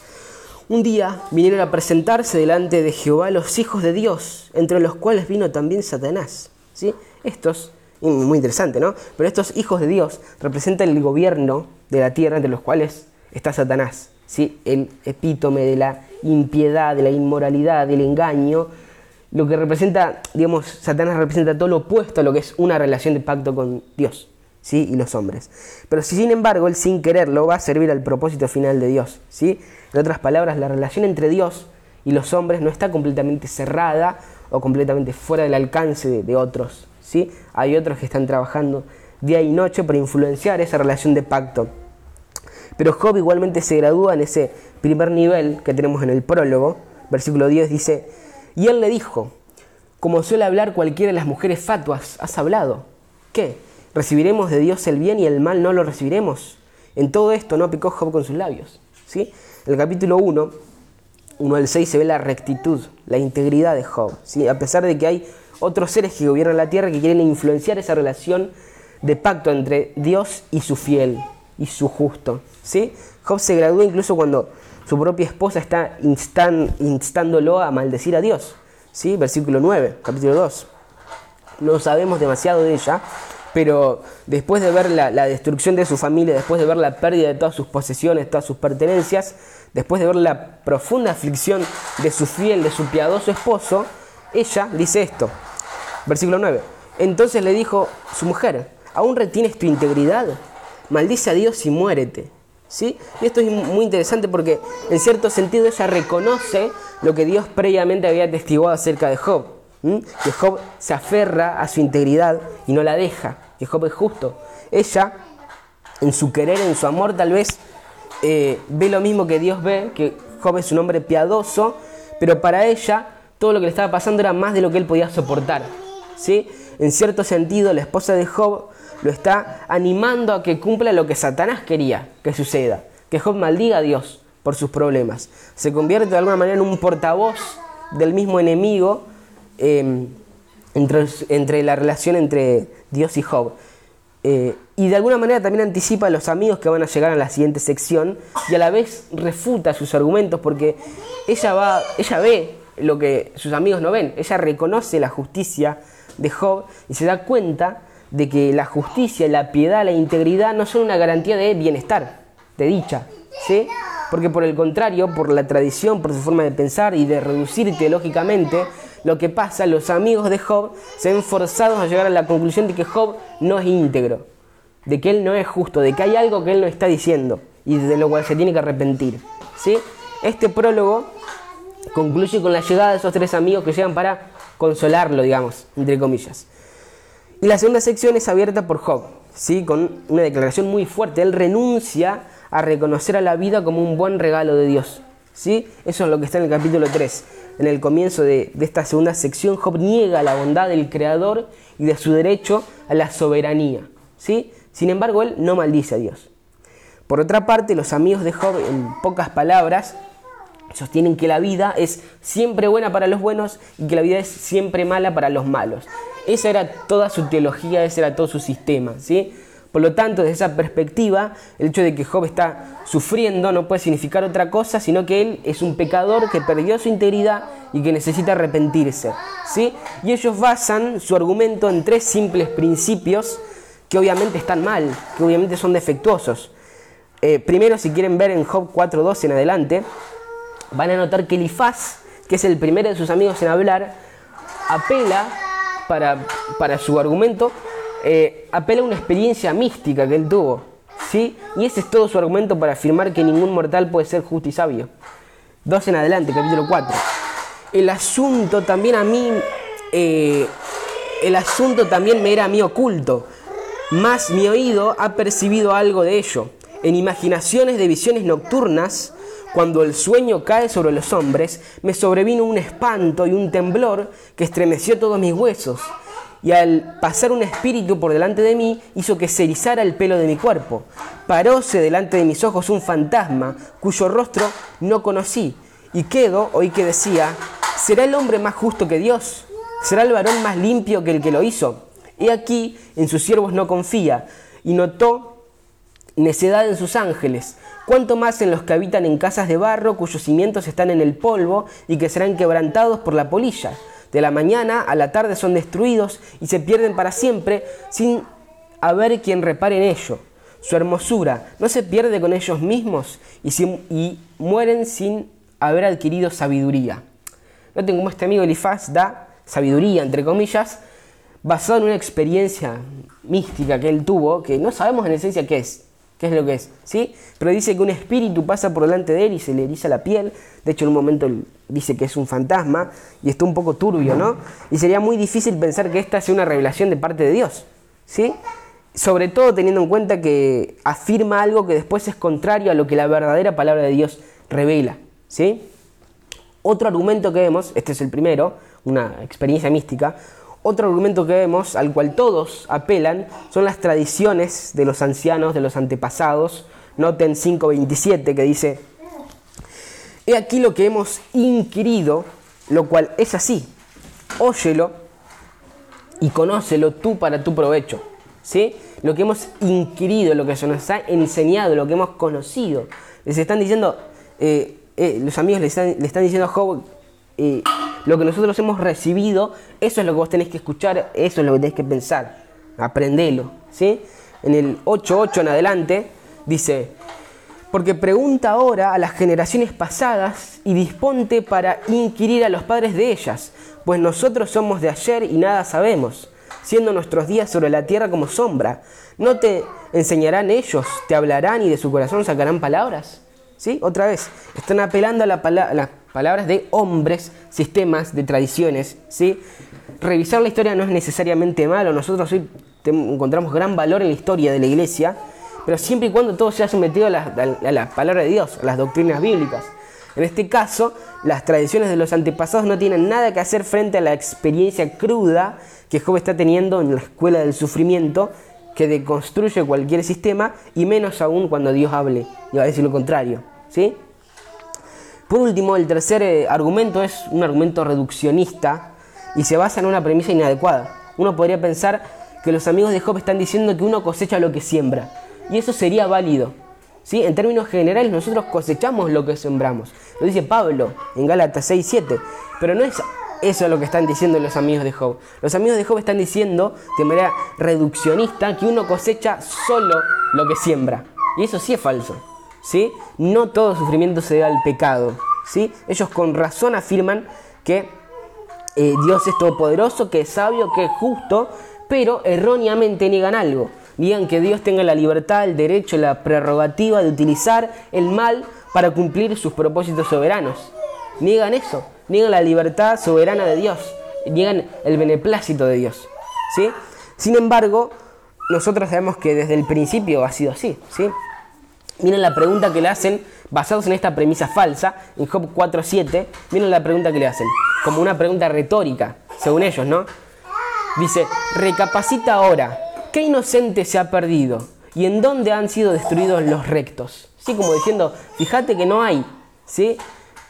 Un día vinieron a presentarse delante de Jehová los hijos de Dios, entre los cuales vino también Satanás. ¿Sí? Estos, muy interesante, ¿no? Pero estos hijos de Dios representan el gobierno de la tierra, entre los cuales está Satanás, ¿sí? el epítome de la impiedad, de la inmoralidad, del engaño, lo que representa, digamos, Satanás representa todo lo opuesto a lo que es una relación de pacto con Dios. ¿sí? y los hombres. Pero si sin embargo él sin quererlo va a servir al propósito final de Dios. ¿sí? En otras palabras, la relación entre Dios y los hombres no está completamente cerrada o completamente fuera del alcance de, otros. ¿sí? Hay otros que están trabajando día y noche para influenciar esa relación de pacto. Pero Job igualmente se gradúa en ese primer nivel que tenemos en el prólogo. Versículo 10 dice, y él le dijo, como suele hablar cualquiera de las mujeres fatuas, has hablado. ¿Qué? recibiremos de Dios el bien y el mal no lo recibiremos. En todo esto no pecó Job con sus labios. ¿sí? El capítulo 1, 1 al 6 se ve la rectitud, la integridad de Job. ¿sí? A pesar de que hay otros seres que gobiernan la tierra que quieren influenciar esa relación de pacto entre Dios y su fiel y su justo. ¿sí? Job se gradúa incluso cuando su propia esposa está instándolo a maldecir a Dios. ¿sí? Versículo 9, capítulo 2. No sabemos demasiado de ella, pero después de ver la, destrucción de su familia, después de ver la pérdida de todas sus posesiones, todas sus pertenencias, después de ver la profunda aflicción de su fiel, de su piadoso esposo, ella dice esto, versículo 9, entonces le dijo su mujer, ¿aún retienes tu integridad? Maldice a Dios y muérete. ¿sí? Y esto es muy interesante porque en cierto sentido ella reconoce lo que Dios previamente había atestiguado acerca de Job, que Job se aferra a su integridad y no la deja, que Job es justo. Ella, en su querer, en su amor, tal vez eh, ve lo mismo que Dios ve, que Job es un hombre piadoso, pero para ella todo lo que le estaba pasando era más de lo que él podía soportar. ¿sí? En cierto sentido, la esposa de Job lo está animando a que cumpla lo que Satanás quería que suceda, que Job maldiga a Dios por sus problemas. Se convierte de alguna manera en un portavoz del mismo enemigo em, entre, entre, la relación entre Dios y Job. Eh, y de alguna manera también anticipa a los amigos que van a llegar a la siguiente sección y a la vez refuta sus argumentos porque ella, va, ella ve lo que sus amigos no ven, ella reconoce la justicia de Job y se da cuenta de que la justicia, la piedad, la integridad no son una garantía de bienestar, de dicha, ¿sí? Porque por el contrario, por la tradición, por su forma de pensar y de reducir teológicamente, lo que pasa, los amigos de Job se ven forzados a llegar a la conclusión de que Job no es íntegro, de que él no es justo, de que hay algo que él no está diciendo y de lo cual se tiene que arrepentir. ¿sí? Este prólogo concluye con la llegada de esos tres amigos que llegan para consolarlo, digamos, entre comillas. Y la segunda sección es abierta por Job, ¿sí? con una declaración muy fuerte. Él renuncia a reconocer a la vida como un buen regalo de Dios. ¿sí? Eso es lo que está en el capítulo 3 en el comienzo de, esta segunda sección, Job niega la bondad del Creador y de su derecho a la soberanía. ¿sí? Sin embargo, él no maldice a Dios. Por otra parte, los amigos de Job, en pocas palabras, sostienen que la vida es siempre buena para los buenos y que la vida es siempre mala para los malos. Esa era toda su teología, ese era todo su sistema. ¿sí? Por lo tanto, desde esa perspectiva, el hecho de que Job está sufriendo no puede significar otra cosa, sino que él es un pecador que perdió su integridad y que necesita arrepentirse. ¿sí? Y ellos basan su argumento en tres simples principios que obviamente están mal, que obviamente son defectuosos. Eh, primero, si quieren ver en Job 4.2 en adelante, van a notar que Elifaz, que es el primero de sus amigos en hablar, apela para, para su argumento eh, apela a una experiencia mística que él tuvo. ¿sí? Y ese es todo su argumento para afirmar que ningún mortal puede ser justo y sabio. Dos en adelante, capítulo 4. El asunto también a mí, eh, el asunto también me era a mí oculto, más mi oído ha percibido algo de ello. En imaginaciones de visiones nocturnas, cuando el sueño cae sobre los hombres, me sobrevino un espanto y un temblor que estremeció todos mis huesos y al pasar un espíritu por delante de mí hizo que se erizara el pelo de mi cuerpo. Paróse delante de mis ojos un fantasma cuyo rostro no conocí y quedo, oí que decía, ¿será el hombre más justo que Dios? ¿Será el varón más limpio que el que lo hizo? He aquí, en sus siervos no confía y notó necedad en sus ángeles, cuanto más en los que habitan en casas de barro cuyos cimientos están en el polvo y que serán quebrantados por la polilla de la mañana a la tarde son destruidos y se pierden para siempre sin haber quien repare en ello. Su hermosura no se pierde con ellos mismos y, mueren sin haber adquirido sabiduría. Noten cómo este amigo Elifaz da sabiduría, entre comillas, basado en una experiencia mística que él tuvo, que no sabemos en esencia qué es, qué es lo que es, ¿sí? Pero dice que un espíritu pasa por delante de él y se le eriza la piel. De hecho, en un momento dice que es un fantasma y está un poco turbio, ¿no? Y sería muy difícil pensar que esta sea una revelación de parte de Dios, ¿sí? Sobre todo teniendo en cuenta que afirma algo que después es contrario a lo que la verdadera palabra de Dios revela, ¿sí? Otro argumento que vemos, este es el primero, una experiencia mística, otro argumento que vemos, al cual todos apelan, son las tradiciones de los ancianos, de los antepasados. Noten 5.27 que dice, he aquí lo que hemos inquirido, lo cual es así, óyelo y conócelo tú para tu provecho. ¿Sí? Lo que hemos inquirido, lo que se nos ha enseñado, lo que hemos conocido. Les están diciendo, eh, eh, los amigos le están, están diciendo a Job, eh, lo que nosotros hemos recibido, eso es lo que vos tenés que escuchar, eso es lo que tenés que pensar. Aprendelo. ¿sí? En el 8.8 en adelante dice, porque pregunta ahora a las generaciones pasadas y disponte para inquirir a los padres de ellas, pues nosotros somos de ayer y nada sabemos. siendo nuestros días sobre la tierra como sombra. ¿No te enseñarán ellos, te hablarán y de su corazón sacarán palabras? ¿Sí? Otra vez, están apelando a, las palabras de hombres, sistemas, de tradiciones. ¿sí? Revisar la historia no es necesariamente malo, nosotros hoy encontramos gran valor en la historia de la iglesia, pero siempre y cuando todo sea sometido a la, palabra de Dios, a las doctrinas bíblicas. En este caso, las tradiciones de los antepasados no tienen nada que hacer frente a la experiencia cruda que Job está teniendo en la escuela del sufrimiento, que deconstruye cualquier sistema, y menos aún cuando Dios hable, y va a decir lo contrario. ¿sí? Por último, el tercer eh, argumento es un argumento reduccionista y se basa en una premisa inadecuada. Uno podría pensar que los amigos de Job están diciendo que uno cosecha lo que siembra. Y eso sería válido. ¿sí? En términos generales, nosotros cosechamos lo que sembramos. Lo dice Pablo en Gálatas 6, 7. Pero no es eso lo que están diciendo los amigos de Job. Los amigos de Job están diciendo de manera reduccionista que uno cosecha solo lo que siembra. Y eso sí es falso. ¿Sí? No todo sufrimiento se debe al pecado. ¿sí? Ellos con razón afirman que eh, Dios es todopoderoso, que es sabio, que es justo, pero erróneamente niegan algo. Niegan que Dios tenga la libertad, el derecho, la prerrogativa de utilizar el mal para cumplir sus propósitos soberanos. Niegan eso, niegan la libertad soberana de Dios, niegan el beneplácito de Dios. ¿sí? Sin embargo, nosotros sabemos que desde el principio ha sido así. ¿sí? Miren la pregunta que le hacen, basados en esta premisa falsa, en Job 4.7, miren la pregunta que le hacen, como una pregunta retórica, según ellos, ¿no? Dice, recapacita ahora, ¿qué inocente se ha perdido? ¿Y en dónde han sido destruidos los rectos? Sí, como diciendo, fíjate que no hay, ¿sí?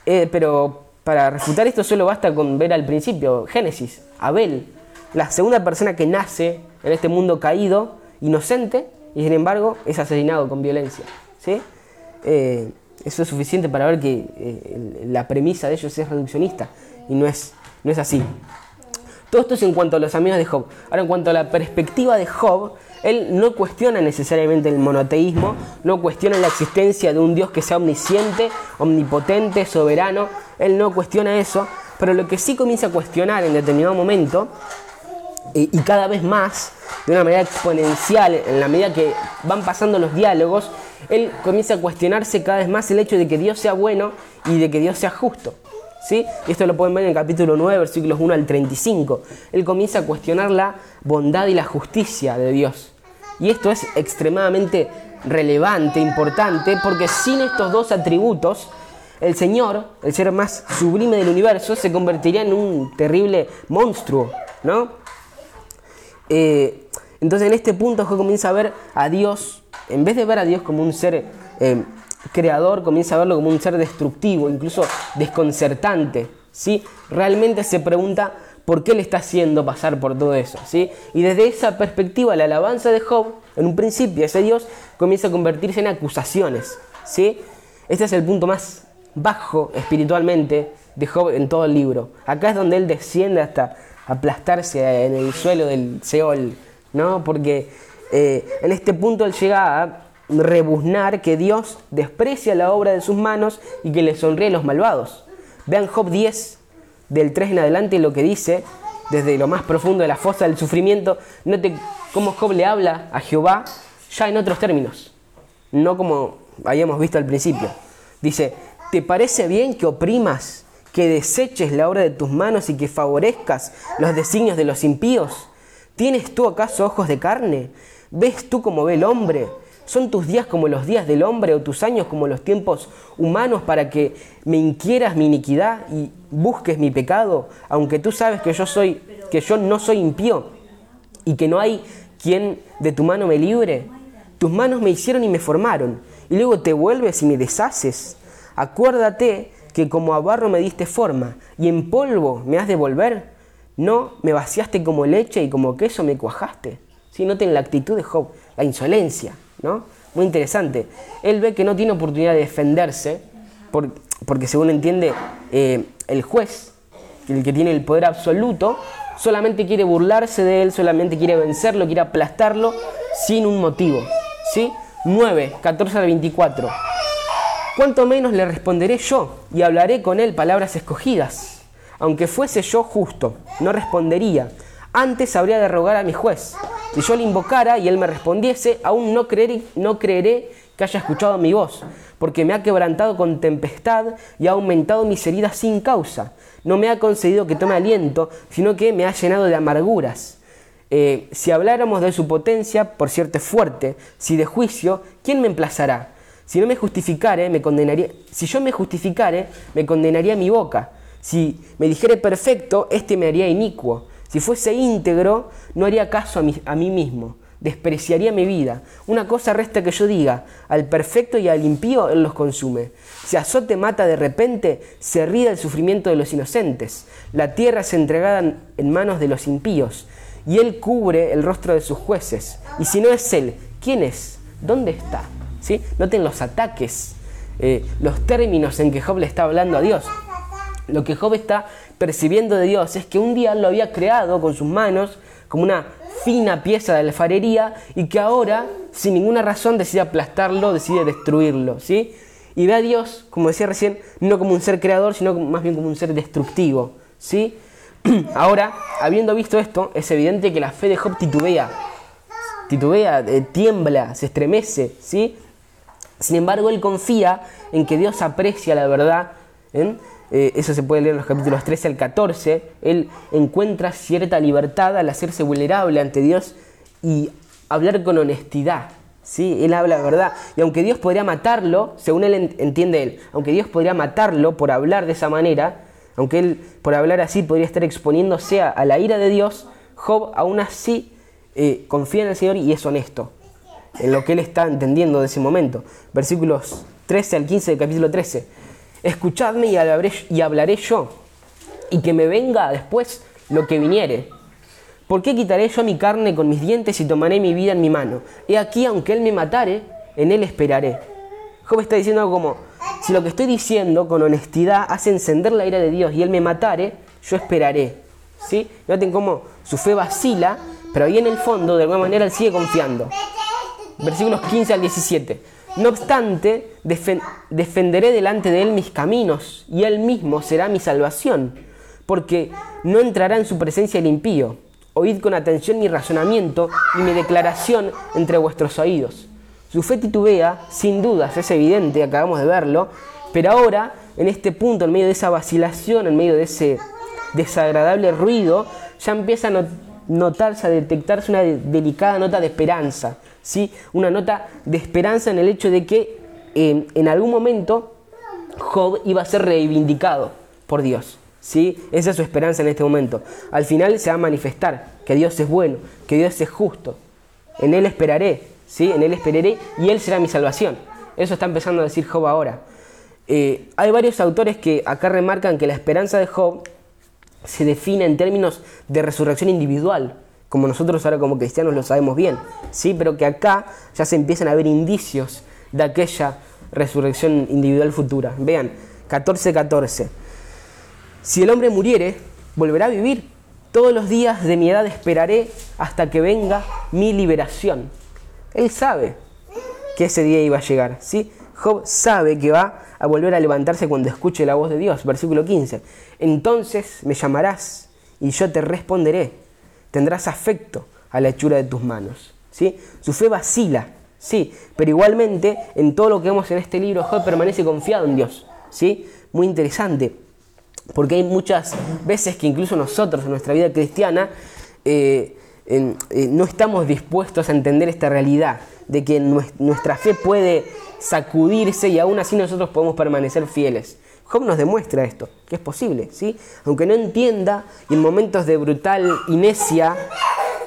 Eh, pero para refutar esto solo basta con ver al principio, Génesis, Abel, la segunda persona que nace en este mundo caído, inocente, y sin embargo es asesinado con violencia. ¿Sí? Eh, eso es suficiente para ver que eh, la premisa de ellos es reduccionista y no es, no es así. Todo esto es en cuanto a los amigos de Job. Ahora, en cuanto a la perspectiva de Job, él no cuestiona necesariamente el monoteísmo, no cuestiona la existencia de un Dios que sea omnisciente, omnipotente, soberano. Él no cuestiona eso, pero lo que sí comienza a cuestionar en determinado momento, y, y cada vez más, de una manera exponencial, en la medida que van pasando los diálogos, él comienza a cuestionarse cada vez más el hecho de que Dios sea bueno y de que Dios sea justo. ¿Sí? Esto lo pueden ver en el capítulo 9, versículos 1 al 35. Él comienza a cuestionar la bondad y la justicia de Dios. Y esto es extremadamente relevante, importante, porque sin estos dos atributos, el Señor, el ser más sublime del universo, se convertiría en un terrible monstruo, ¿no? Eh, entonces en este punto comienza a ver a Dios, en vez de ver a Dios como un ser eh, creador comienza a verlo como un ser destructivo, incluso desconcertante. ¿sí? Realmente se pregunta por qué le está haciendo pasar por todo eso. ¿sí? Y desde esa perspectiva, la alabanza de Job, en un principio, ese Dios comienza a convertirse en acusaciones. ¿sí? Este es el punto más bajo espiritualmente de Job en todo el libro. Acá es donde él desciende hasta aplastarse en el suelo del Seol, ¿no? Porque eh, en este punto él llega a rebuznar que Dios desprecia la obra de sus manos y que le sonríe a los malvados. Vean Job 10, del 3 en adelante, lo que dice desde lo más profundo de la fosa del sufrimiento. Note cómo Job le habla a Jehová ya en otros términos, no como habíamos visto al principio. Dice, ¿te parece bien que oprimas, que deseches la obra de tus manos y que favorezcas los designios de los impíos? ¿Tienes tú acaso ojos de carne? ¿Ves tú como ve el hombre? ¿Son tus días como los días del hombre o tus años como los tiempos humanos para que me inquieras mi iniquidad y busques mi pecado, aunque tú sabes que yo soy que yo no soy impío y que no hay quien de tu mano me libre? Tus manos me hicieron y me formaron, y luego te vuelves y me deshaces. Acuérdate que como a barro me diste forma, y en polvo me has de volver. No me vaciaste como leche y como queso me cuajaste. Si noten la actitud de Job, la insolencia. ¿no? Muy interesante. Él ve que no tiene oportunidad de defenderse, porque según entiende eh, el juez, el que tiene el poder absoluto, solamente quiere burlarse de él, solamente quiere vencerlo, quiere aplastarlo, sin un motivo. ¿sí? 9, 14 al 24. Cuanto menos le responderé yo y hablaré con él palabras escogidas. Aunque fuese yo justo, no respondería. Antes habría de rogar a mi juez. Si yo le invocara y él me respondiese, aún no creeré, no creeré que haya escuchado mi voz, porque me ha quebrantado con tempestad y ha aumentado mis heridas sin causa. No me ha concedido que tome aliento, sino que me ha llenado de amarguras. Eh, si habláramos de su potencia, por cierto es fuerte, si de juicio, ¿quién me emplazará? Si no me justificare, me condenaría. Si yo me justificare, me condenaría mi boca. Si me dijere perfecto, este me haría inicuo. Si fuese íntegro, no haría caso a mí, a mí mismo. Despreciaría mi vida. Una cosa resta que yo diga, al perfecto y al impío él los consume. Si azote mata de repente, se ríe el sufrimiento de los inocentes. La tierra es entregada en manos de los impíos y él cubre el rostro de sus jueces. Y si no es él, ¿quién es? ¿Dónde está? ¿Sí? Noten los ataques, eh, los términos en que Job le está hablando a Dios. Lo que Job está percibiendo de Dios es que un día lo había creado con sus manos como una fina pieza de alfarería y que ahora, sin ninguna razón, decide aplastarlo, decide destruirlo. ¿sí? Y ve a Dios, como decía recién, no como un ser creador, sino más bien como un ser destructivo. ¿sí? Ahora, habiendo visto esto, es evidente que la fe de Job titubea, titubea, eh, tiembla, se estremece, ¿sí? Sin embargo, él confía en que Dios aprecia la verdad. ¿eh? Eh, eso se puede leer en los capítulos 13 al 14. Él encuentra cierta libertad al hacerse vulnerable ante Dios y hablar con honestidad. ¿sí? Él habla la verdad. Y aunque Dios podría matarlo, según él entiende él, aunque Dios podría matarlo por hablar de esa manera, aunque él, por hablar así, podría estar exponiéndose a, la ira de Dios, Job aún así eh, confía en el Señor y es honesto en lo que él está entendiendo de ese momento. Versículos 13 al 15 del capítulo 13. Escuchadme y hablaré, y hablaré yo, y que me venga después lo que viniere. ¿Por qué quitaré yo mi carne con mis dientes y tomaré mi vida en mi mano? He aquí, aunque él me matare, en él esperaré. Job está diciendo algo como, si lo que estoy diciendo con honestidad hace encender la ira de Dios y Él me matare, yo esperaré. ¿Sí? Noten cómo su fe vacila, pero ahí en el fondo, de alguna manera, Él sigue confiando. Versículos 15 al 17. No obstante, defenderé delante de Él mis caminos, y Él mismo será mi salvación, porque no entrará en su presencia el impío. Oíd con atención mi razonamiento y mi declaración entre vuestros oídos. Su fe titubea, sin dudas, es evidente, acabamos de verlo, pero ahora, en este punto, en medio de esa vacilación, en medio de ese desagradable ruido, ya empieza a notarse, a detectarse una delicada nota de esperanza, ¿sí? una nota de esperanza en el hecho de que eh, en algún momento Job iba a ser reivindicado por Dios. ¿sí? Esa es su esperanza en este momento. Al final se va a manifestar que Dios es bueno, que Dios es justo. En Él esperaré, ¿sí? En Él esperaré y Él será mi salvación. Eso está empezando a decir Job ahora. Eh, hay varios autores que acá remarcan que la esperanza de Job se define en términos de resurrección individual, como nosotros ahora como cristianos lo sabemos bien, ¿sí? pero que acá ya se empiezan a ver indicios de aquella resurrección individual futura. Vean, 14:14. Si el hombre muriere, volverá a vivir. Todos los días de mi edad esperaré hasta que venga mi liberación. Él sabe que ese día iba a llegar. ¿sí? Job sabe que va a volver a levantarse cuando escuche la voz de Dios. Versículo 15. Entonces me llamarás y yo te responderé. Tendrás afecto a la hechura de tus manos. ¿sí? Su fe vacila, sí, pero igualmente en todo lo que vemos en este libro, Job permanece confiado en Dios. ¿sí? Muy interesante, porque hay muchas veces que incluso nosotros en nuestra vida cristiana eh, eh, no estamos dispuestos a entender esta realidad de que nuestra fe puede sacudirse y aún así nosotros podemos permanecer fieles. Job nos demuestra esto, que es posible, ¿sí? Aunque no entienda y en momentos de brutal inesia,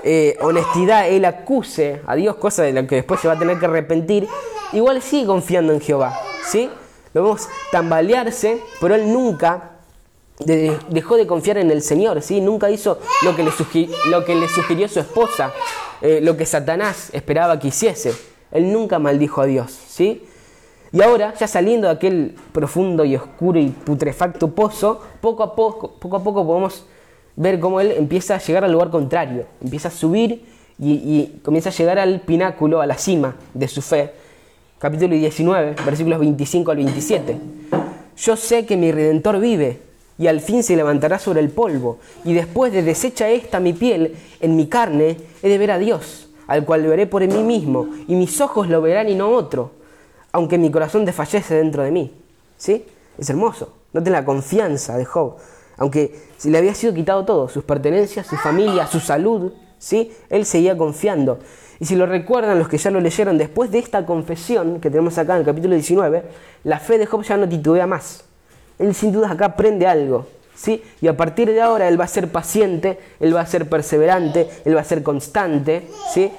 eh, honestidad, él acuse a Dios, cosa de la que después se va a tener que arrepentir, igual sigue confiando en Jehová, ¿sí? Lo vemos tambalearse, pero él nunca dejó de confiar en el Señor, ¿sí? nunca hizo lo que le, lo que le sugirió su esposa, eh, lo que Satanás esperaba que hiciese. Él nunca maldijo a Dios. ¿sí? Y ahora, ya saliendo de aquel profundo y oscuro y putrefacto pozo, poco a poco, poco a poco podemos ver cómo él empieza a llegar al lugar contrario, empieza a subir y, y comienza a llegar al pináculo, a la cima de su fe. Capítulo 19, versículos 25 al 27. Yo sé que mi redentor vive y al fin se levantará sobre el polvo, y después de deshecha esta mi piel, en mi carne he de ver a Dios, al cual veré por mí mismo, y mis ojos lo verán y no otro, aunque mi corazón desfallece dentro de mí. ¿Sí? Es hermoso. Noten la confianza de Job. Aunque le había sido quitado todo, sus pertenencias, su familia, su salud, ¿sí? Él seguía confiando. Y si lo recuerdan los que ya lo leyeron, después de esta confesión que tenemos acá en el capítulo 19, la fe de Job ya no titubea más. Él sin dudas acá aprende algo. ¿sí? Y a partir de ahora él va a ser paciente, él va a ser perseverante, él va a ser constante. ¿sí?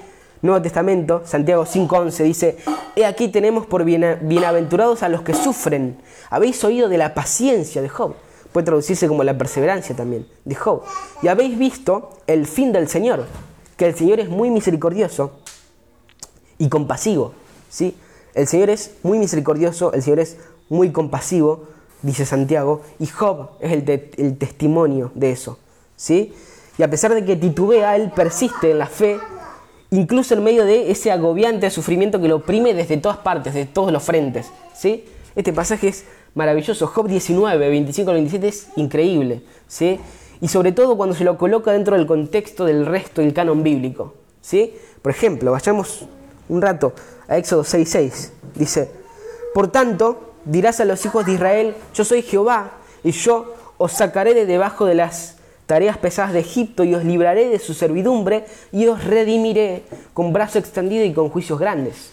Nuevo Testamento, Santiago 5.11 dice, He aquí tenemos por bienaventurados a los que sufren. Habéis oído de la paciencia de Job. Puede traducirse como la perseverancia también de Job. Y habéis visto el fin del Señor, que el Señor es muy misericordioso y compasivo. ¿sí? El Señor es muy misericordioso, el Señor es muy compasivo, dice Santiago, y Job es el, el testimonio de eso. ¿sí? Y a pesar de que titubea, él persiste en la fe, incluso en medio de ese agobiante sufrimiento que lo oprime desde todas partes, de todos los frentes. ¿sí? Este pasaje es maravilloso. Job 19, 25 al 27 es increíble. ¿sí? Y sobre todo cuando se lo coloca dentro del contexto del resto del canon bíblico. ¿sí? Por ejemplo, vayamos un rato a Éxodo 6.6. Dice, por tanto, dirás a los hijos de Israel, yo soy Jehová, y yo os sacaré de debajo de las tareas pesadas de Egipto, y os libraré de su servidumbre, y os redimiré con brazo extendido y con juicios grandes.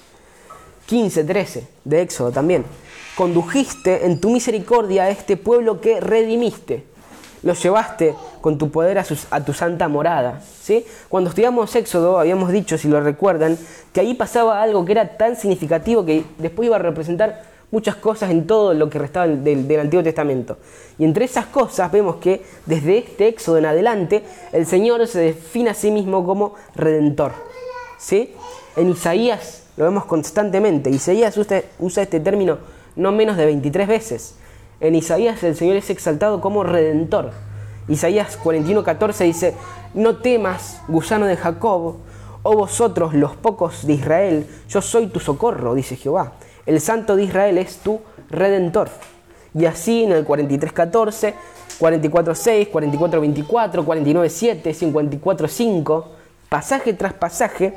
15, 13 de Éxodo también. Condujiste en tu misericordia a este pueblo que redimiste. Los llevaste con tu poder a, a tu santa morada. ¿sí? Cuando estudiamos Éxodo, habíamos dicho, si lo recuerdan, que ahí pasaba algo que era tan significativo que después iba a representar muchas cosas en todo lo que restaba del, Antiguo Testamento. Y entre esas cosas vemos que desde este éxodo en adelante el Señor se define a sí mismo como redentor. ¿sí? En Isaías lo vemos constantemente. Isaías usa, usa este término no menos de 23 veces. En Isaías el Señor es exaltado como redentor. Isaías 41:14 dice, no temas, gusano de Jacob, o vosotros los pocos de Israel, yo soy tu socorro, dice Jehová. El Santo de Israel es tu redentor. Y así en el 43.14, 44.6, 44.24, 49.7, 54.5, pasaje tras pasaje,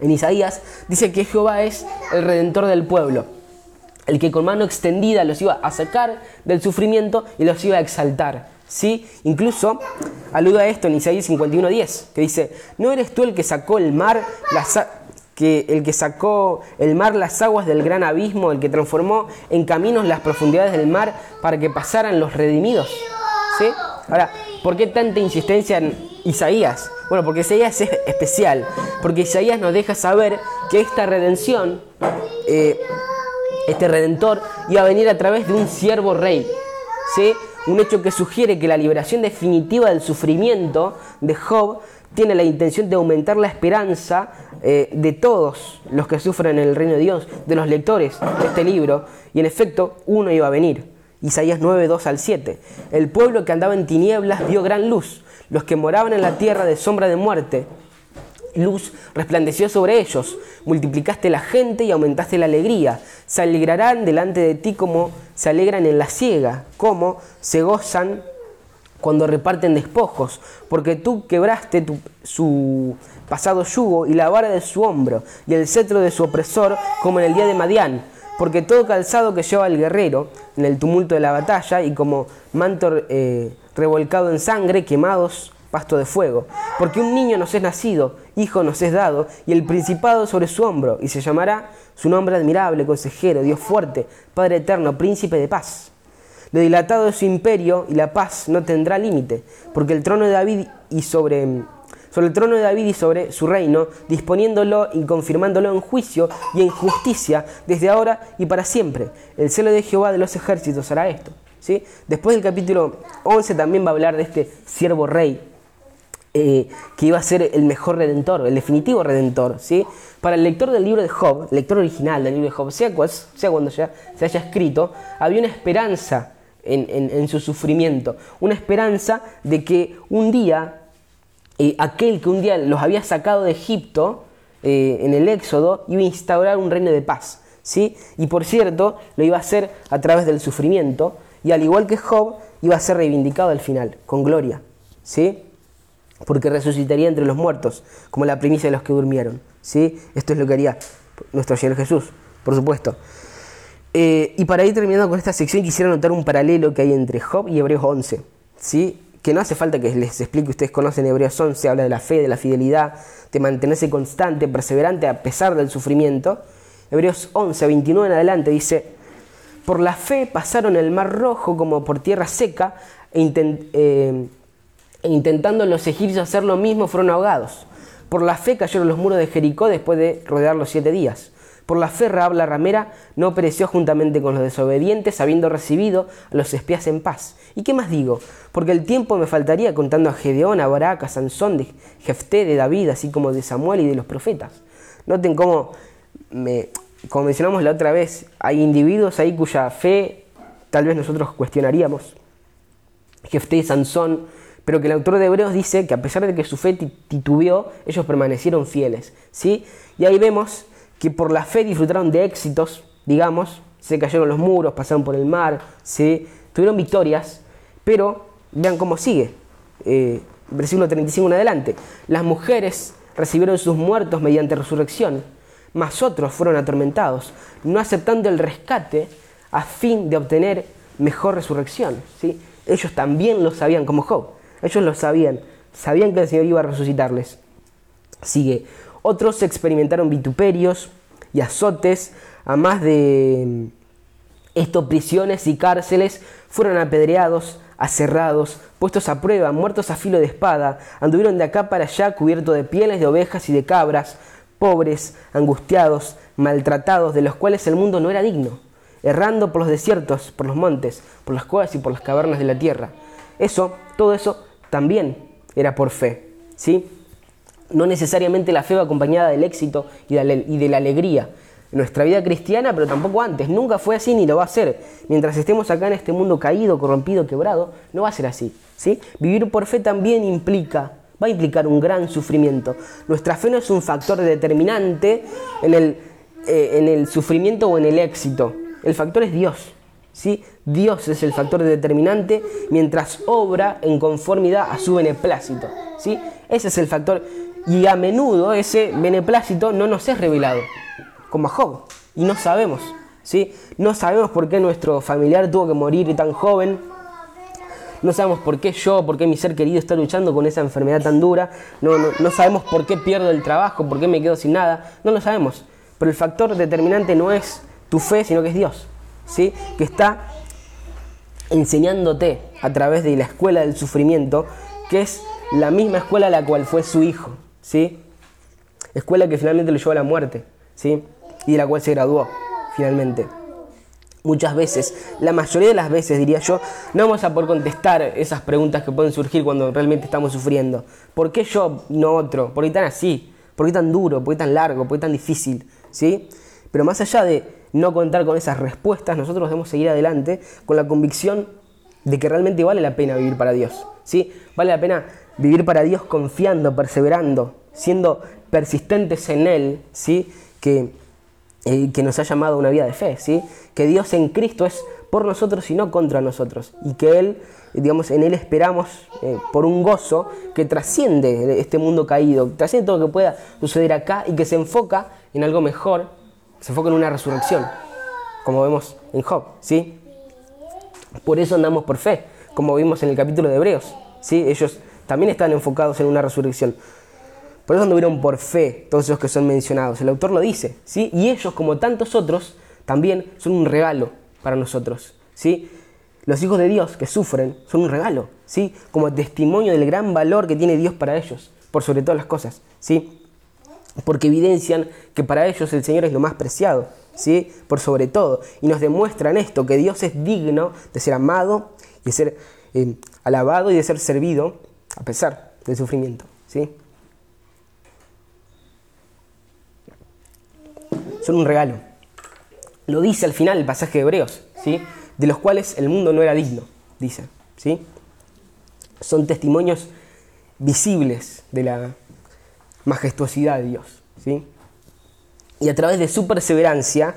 en Isaías dice que Jehová es el redentor del pueblo, el que con mano extendida los iba a sacar del sufrimiento y los iba a exaltar. ¿Sí? Incluso aluda a esto en Isaías 51.10, que dice, ¿no eres tú el que sacó el mar, las, que el que sacó el mar las aguas del gran abismo, el que transformó en caminos las profundidades del mar para que pasaran los redimidos. ¿Sí? Ahora, ¿por qué tanta insistencia en Isaías? Bueno, porque Isaías es especial, porque Isaías nos deja saber que esta redención, eh, este redentor, iba a venir a través de un siervo rey. ¿Sí? Un hecho que sugiere que la liberación definitiva del sufrimiento de Job tiene la intención de aumentar la esperanza eh, de todos los que sufren en el reino de Dios, de los lectores de este libro, y en efecto uno iba a venir. Isaías 9, 2 al 7. El pueblo que andaba en tinieblas dio gran luz, los que moraban en la tierra de sombra de muerte. Luz resplandeció sobre ellos, multiplicaste la gente y aumentaste la alegría. Se alegrarán delante de ti como se alegran en la ciega, como se gozan cuando reparten despojos, porque tú quebraste su pasado yugo y la vara de su hombro y el cetro de su opresor como en el día de Madián, porque todo calzado que lleva el guerrero en el tumulto de la batalla y como manto eh, revolcado en sangre, quemados, pasto de fuego, porque un niño nos es nacido, hijo nos es dado, y el principado sobre su hombro, y se llamará su nombre admirable, consejero, Dios fuerte, Padre eterno, príncipe de paz. Lo dilatado de su imperio y la paz no tendrá límite, porque el trono de David y sobre, el trono de David y sobre su reino, disponiéndolo y confirmándolo en juicio y en justicia desde ahora y para siempre. El celo de Jehová de los ejércitos hará esto. ¿sí? Después del capítulo 11 también va a hablar de este siervo rey, eh, que iba a ser el mejor redentor, el definitivo redentor. ¿sí? Para el lector del libro de Job, lector original del libro de Job, sea, sea cuando ya se haya escrito, había una esperanza en, su sufrimiento. Una esperanza de que un día, eh, aquel que un día los había sacado de Egipto, eh, en el Éxodo, iba a instaurar un reino de paz. ¿sí? Y por cierto, lo iba a hacer a través del sufrimiento. Y al igual que Job, iba a ser reivindicado al final, con gloria, ¿sí? Porque resucitaría entre los muertos, como la primicia de los que durmieron, ¿sí? Esto es lo que haría nuestro Señor Jesús, por supuesto. Eh, y para ir terminando con esta sección quisiera notar un paralelo que hay entre Job y Hebreos 11, ¿sí? que no hace falta que les explique, ustedes conocen Hebreos 11, habla de la fe, de la fidelidad, de mantenerse constante, perseverante a pesar del sufrimiento. Hebreos 11, 29 en adelante dice, por la fe pasaron el mar rojo como por tierra seca e, eh, e intentando los egipcios hacer lo mismo fueron ahogados. Por la fe cayeron los muros de Jericó después de rodear los siete días. Por la fe Raab la ramera no pereció juntamente con los desobedientes, habiendo recibido a los espías en paz. ¿Y qué más digo? Porque el tiempo me faltaría contando a Gedeón, a Barak, a Sansón, de Jefté, de David, así como de Samuel y de los profetas. Noten cómo, me, como mencionamos la otra vez, hay individuos ahí cuya fe tal vez nosotros cuestionaríamos. Jefté y Sansón, pero que el autor de Hebreos dice que a pesar de que su fe titubeó, ellos permanecieron fieles. ¿sí? Y ahí vemos que por la fe disfrutaron de éxitos, digamos, se cayeron los muros, pasaron por el mar, se tuvieron victorias, pero vean cómo sigue, eh, versículo 35 en adelante, las mujeres recibieron sus muertos mediante resurrección, mas otros fueron atormentados, no aceptando el rescate a fin de obtener mejor resurrección. ¿sí? Ellos también lo sabían, como Job, ellos lo sabían, sabían que el Señor iba a resucitarles. Sigue, otros experimentaron vituperios y azotes, a más de estos prisiones y cárceles, fueron apedreados, aserrados, puestos a prueba, muertos a filo de espada, anduvieron de acá para allá cubiertos de pieles de ovejas y de cabras, pobres, angustiados, maltratados, de los cuales el mundo no era digno, errando por los desiertos, por los montes, por las cuevas y por las cavernas de la tierra. Eso, todo eso también era por fe, ¿sí? No necesariamente la fe va acompañada del éxito y de la alegría. Nuestra vida cristiana, pero tampoco antes. Nunca fue así ni lo va a ser. Mientras estemos acá en este mundo caído, corrompido, quebrado, no va a ser así. ¿sí? Vivir por fe también implica, va a implicar un gran sufrimiento. Nuestra fe no es un factor determinante en el, eh, en el sufrimiento o en el éxito. El factor es Dios. ¿sí? Dios es el factor determinante mientras obra en conformidad a su beneplácito. ¿sí? Ese es el factor y a menudo ese beneplácito no nos es revelado, como a Job, y no sabemos, ¿sí? No sabemos por qué nuestro familiar tuvo que morir tan joven, no sabemos por qué yo, por qué mi ser querido está luchando con esa enfermedad tan dura, no, no, sabemos por qué pierdo el trabajo, por qué me quedo sin nada, no lo sabemos. Pero el factor determinante no es tu fe, sino que es Dios, ¿sí? Que está enseñándote a través de la escuela del sufrimiento, que es la misma escuela a la cual fue su hijo, ¿sí? Escuela que finalmente lo llevó a la muerte, ¿sí? Y de la cual se graduó, finalmente. Muchas veces, la mayoría de las veces diría yo, no vamos a poder contestar esas preguntas que pueden surgir cuando realmente estamos sufriendo. ¿Por qué yo no otro? ¿Por qué tan así? ¿Por qué tan duro? ¿Por qué tan largo? ¿Por qué tan difícil? ¿Sí? Pero más allá de no contar con esas respuestas, nosotros debemos seguir adelante con la convicción de que realmente vale la pena vivir para Dios. ¿sí? Vale la pena vivir para Dios confiando, perseverando, siendo persistentes en Él, ¿sí? que, eh, que nos ha llamado a una vida de fe, ¿sí? que Dios en Cristo es por nosotros y no contra nosotros, y que Él, digamos, en Él esperamos eh, por un gozo que trasciende este mundo caído, trasciende todo lo que pueda suceder acá y que se enfoca en algo mejor, se enfoca en una resurrección, como vemos en Job, ¿sí? Por eso andamos por fe, como vimos en el capítulo de Hebreos, ¿sí? Ellos también están enfocados en una resurrección. Por eso anduvieron por fe todos esos que son mencionados. El autor lo dice, ¿sí? Y ellos, como tantos otros, también son un regalo para nosotros, ¿sí? Los hijos de Dios que sufren son un regalo, ¿sí? Como testimonio del gran valor que tiene Dios para ellos, por sobre todas las cosas, ¿sí? Porque evidencian que para ellos el Señor es lo más preciado, ¿sí? Por sobre todo. Y nos demuestran esto, que Dios es digno de ser amado de ser eh, alabado y de ser servido a pesar del sufrimiento. ¿sí? Son un regalo. Lo dice al final el pasaje de Hebreos, ¿sí? de los cuales el mundo no era digno, dice. ¿sí? Son testimonios visibles de la majestuosidad de Dios. ¿sí? Y a través de su perseverancia,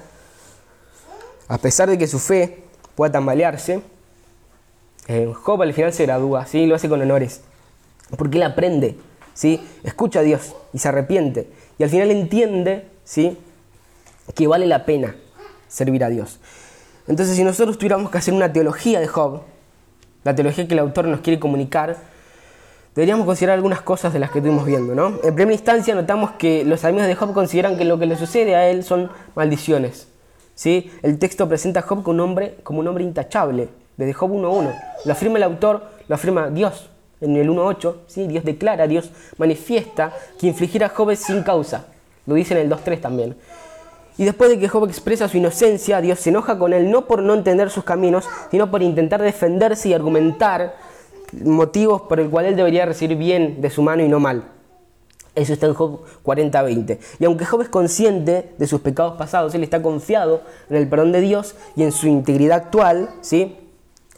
a pesar de que su fe pueda tambalearse, Eh, Job al final se gradúa, ¿sí? lo hace con honores, porque él aprende, ¿sí? escucha a Dios y se arrepiente, y al final entiende ¿sí? que vale la pena servir a Dios. Entonces, si nosotros tuviéramos que hacer una teología de Job, la teología que el autor nos quiere comunicar, deberíamos considerar algunas cosas de las que estuvimos viendo. ¿no? En primera instancia, notamos que los amigos de Job consideran que lo que le sucede a él son maldiciones. ¿sí? El texto presenta a Job como un hombre, como un hombre intachable, desde Job 1.1. Lo afirma el autor, lo afirma Dios. En el 1.8, ¿sí? Dios declara, Dios manifiesta que infligir a Job sin causa. Lo dice en el 2.3 también. Y después de que Job expresa su inocencia, Dios se enoja con él no por no entender sus caminos, sino por intentar defenderse y argumentar motivos por el cual él debería recibir bien de su mano y no mal. Eso está en Job 40:20. Y aunque Job es consciente de sus pecados pasados, él está confiado en el perdón de Dios y en su integridad actual, ¿sí?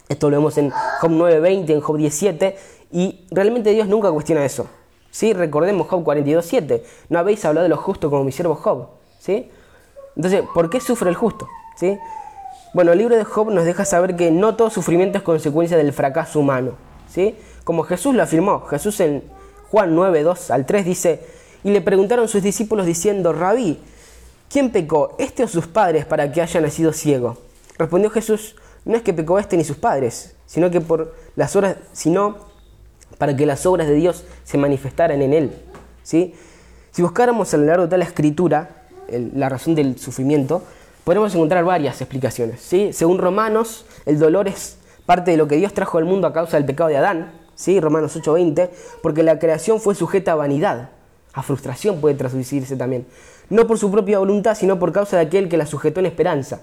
Esto lo vemos en Job 9:20, en Job 17, y realmente Dios nunca cuestiona eso. ¿Sí? Recordemos Job 42:7. No habéis hablado de lo justo como mi siervo Job, ¿sí? Entonces, ¿por qué sufre el justo? ¿Sí? Bueno, el libro de Job nos deja saber que no todo sufrimiento es consecuencia del fracaso humano. ¿sí? Como Jesús lo afirmó. Jesús en Juan 9, 2 al 3 dice, y le preguntaron sus discípulos diciendo, Rabí, ¿quién pecó, este o sus padres, para que haya nacido ciego? Respondió Jesús, no es que pecó este ni sus padres, sino que por las obras, sino para que las obras de Dios se manifestaran en él. ¿sí? Si buscáramos a lo largo de toda la escritura la razón del sufrimiento, podemos encontrar varias explicaciones. ¿sí? Según Romanos, el dolor es parte de lo que Dios trajo al mundo a causa del pecado de Adán, ¿sí? Romanos 8:20, porque la creación fue sujeta a vanidad, a frustración puede traducirse también, no por su propia voluntad, sino por causa de aquel que la sujetó en esperanza.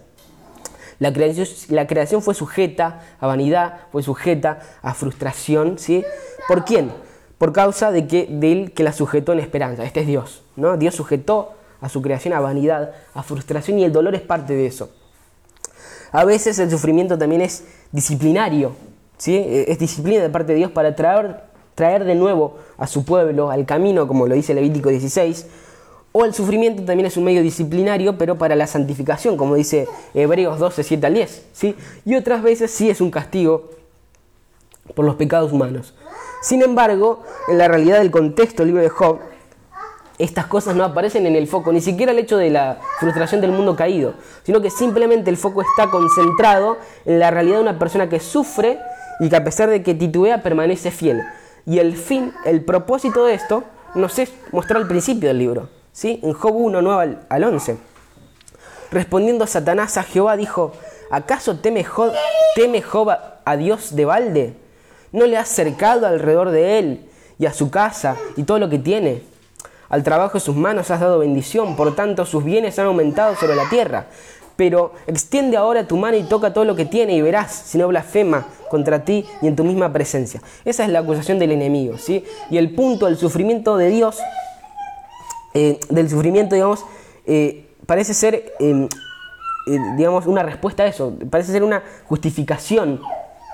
La creación, la creación fue sujeta a vanidad, fue sujeta a frustración, ¿sí? ¿Por quién? Por causa de, que, de él que la sujetó en esperanza. Este es Dios, ¿no? Dios sujetó a su creación a vanidad, a frustración y el dolor es parte de eso. A veces el sufrimiento también es disciplinario, ¿sí? E, es disciplina de parte de Dios para traer, traer de nuevo a su pueblo al camino, como lo dice Levítico 16, o el sufrimiento también es un medio disciplinario, pero para la santificación, como dice Hebreos 12, 7 al 10. ¿sí? Y otras veces sí es un castigo por los pecados humanos. Sin embargo, en la realidad del contexto del libro de Job, estas cosas no aparecen en el foco, ni siquiera el hecho de la frustración del mundo caído, sino que simplemente el foco está concentrado en la realidad de una persona que sufre y que a pesar de que titubea permanece fiel. Y el fin, el propósito de esto, nos es mostrar al principio del libro, en Job 1, 9 al 11. Respondiendo Satanás a Jehová dijo, ¿acaso teme Job, teme Job a Dios de balde? ¿No le has cercado alrededor de él y a su casa y todo lo que tiene? Al trabajo de sus manos has dado bendición, por tanto sus bienes han aumentado sobre la tierra. Pero extiende ahora tu mano y toca todo lo que tiene y verás si no blasfema contra ti y en tu misma presencia. Esa es la acusación del enemigo, ¿sí? Y el punto del sufrimiento de Dios, eh, del sufrimiento, digamos, eh, parece ser, em, eh, digamos, una respuesta a eso, parece ser una justificación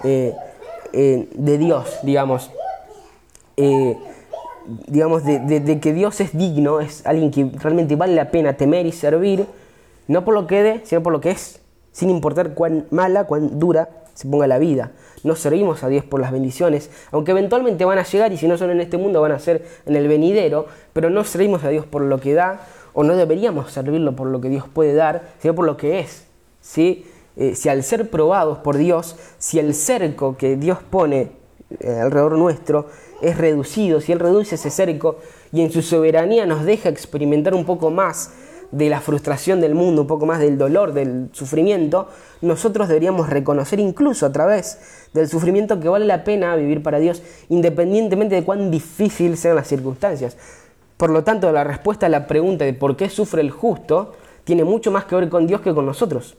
de Dios, digamos. Digamos, de, que Dios es digno, es alguien que realmente vale la pena temer y servir, no por lo que dé, sino por lo que es, sin importar cuán mala, cuán dura se ponga la vida. No servimos a Dios por las bendiciones, aunque eventualmente van a llegar y si no son en este mundo van a ser en el venidero, pero no servimos a Dios por lo que da, o no deberíamos servirlo por lo que Dios puede dar, sino por lo que es. ¿sí? Eh, si al ser probados por Dios, si el cerco que Dios pone eh, alrededor nuestro es reducido, si Él reduce ese cerco y en su soberanía nos deja experimentar un poco más de la frustración del mundo, un poco más del dolor, del sufrimiento, nosotros deberíamos reconocer incluso a través del sufrimiento que vale la pena vivir para Dios, independientemente de cuán difícil sean las circunstancias. Por lo tanto, la respuesta a la pregunta de por qué sufre el justo tiene mucho más que ver con Dios que con nosotros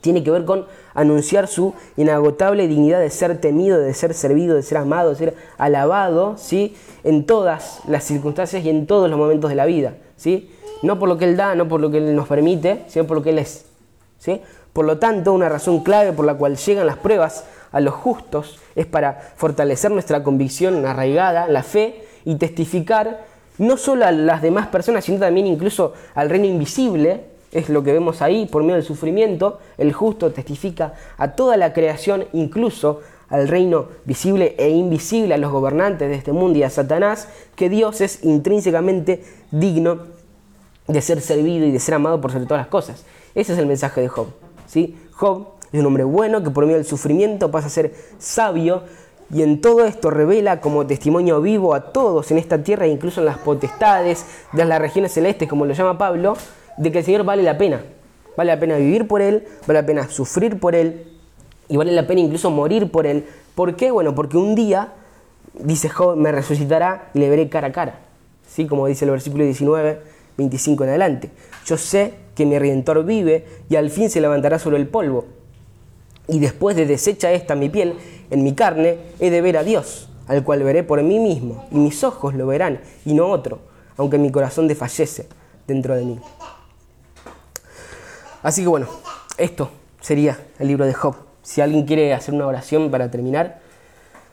tiene que ver con anunciar su inagotable dignidad de ser temido, de ser servido, de ser amado, de ser alabado, ¿sí? En todas las circunstancias y en todos los momentos de la vida, ¿sí? No por lo que Él da, no por lo que Él nos permite, sino por lo que Él es, ¿sí? Por lo tanto, una razón clave por la cual llegan las pruebas a los justos es para fortalecer nuestra convicción arraigada, la fe, y testificar no solo a las demás personas, sino también incluso al reino invisible, es lo que vemos ahí, por medio del sufrimiento, el justo testifica a toda la creación, incluso al reino visible e invisible, a los gobernantes de este mundo y a Satanás, que Dios es intrínsecamente digno de ser servido y de ser amado por sobre todas las cosas. Ese es el mensaje de Job. ¿sí? Job es un hombre bueno que por medio del sufrimiento pasa a ser sabio y en todo esto revela como testimonio vivo a todos en esta tierra, incluso en las potestades de las regiones celestes, como lo llama Pablo, de que el Señor vale la pena. Vale la pena vivir por Él, vale la pena sufrir por Él y vale la pena incluso morir por Él. ¿Por qué? Bueno, porque un día, dice Job, me resucitará y le veré cara a cara. ¿Sí? Como dice el versículo 19, 25 en adelante. Yo sé que mi Redentor vive y al fin se levantará sobre el polvo. Y después de deshecha esta mi piel, en mi carne he de ver a Dios, al cual veré por mí mismo, y mis ojos lo verán, y no otro, aunque mi corazón desfallece dentro de mí. Así que bueno, esto sería el libro de Job. Si alguien quiere hacer una oración para terminar,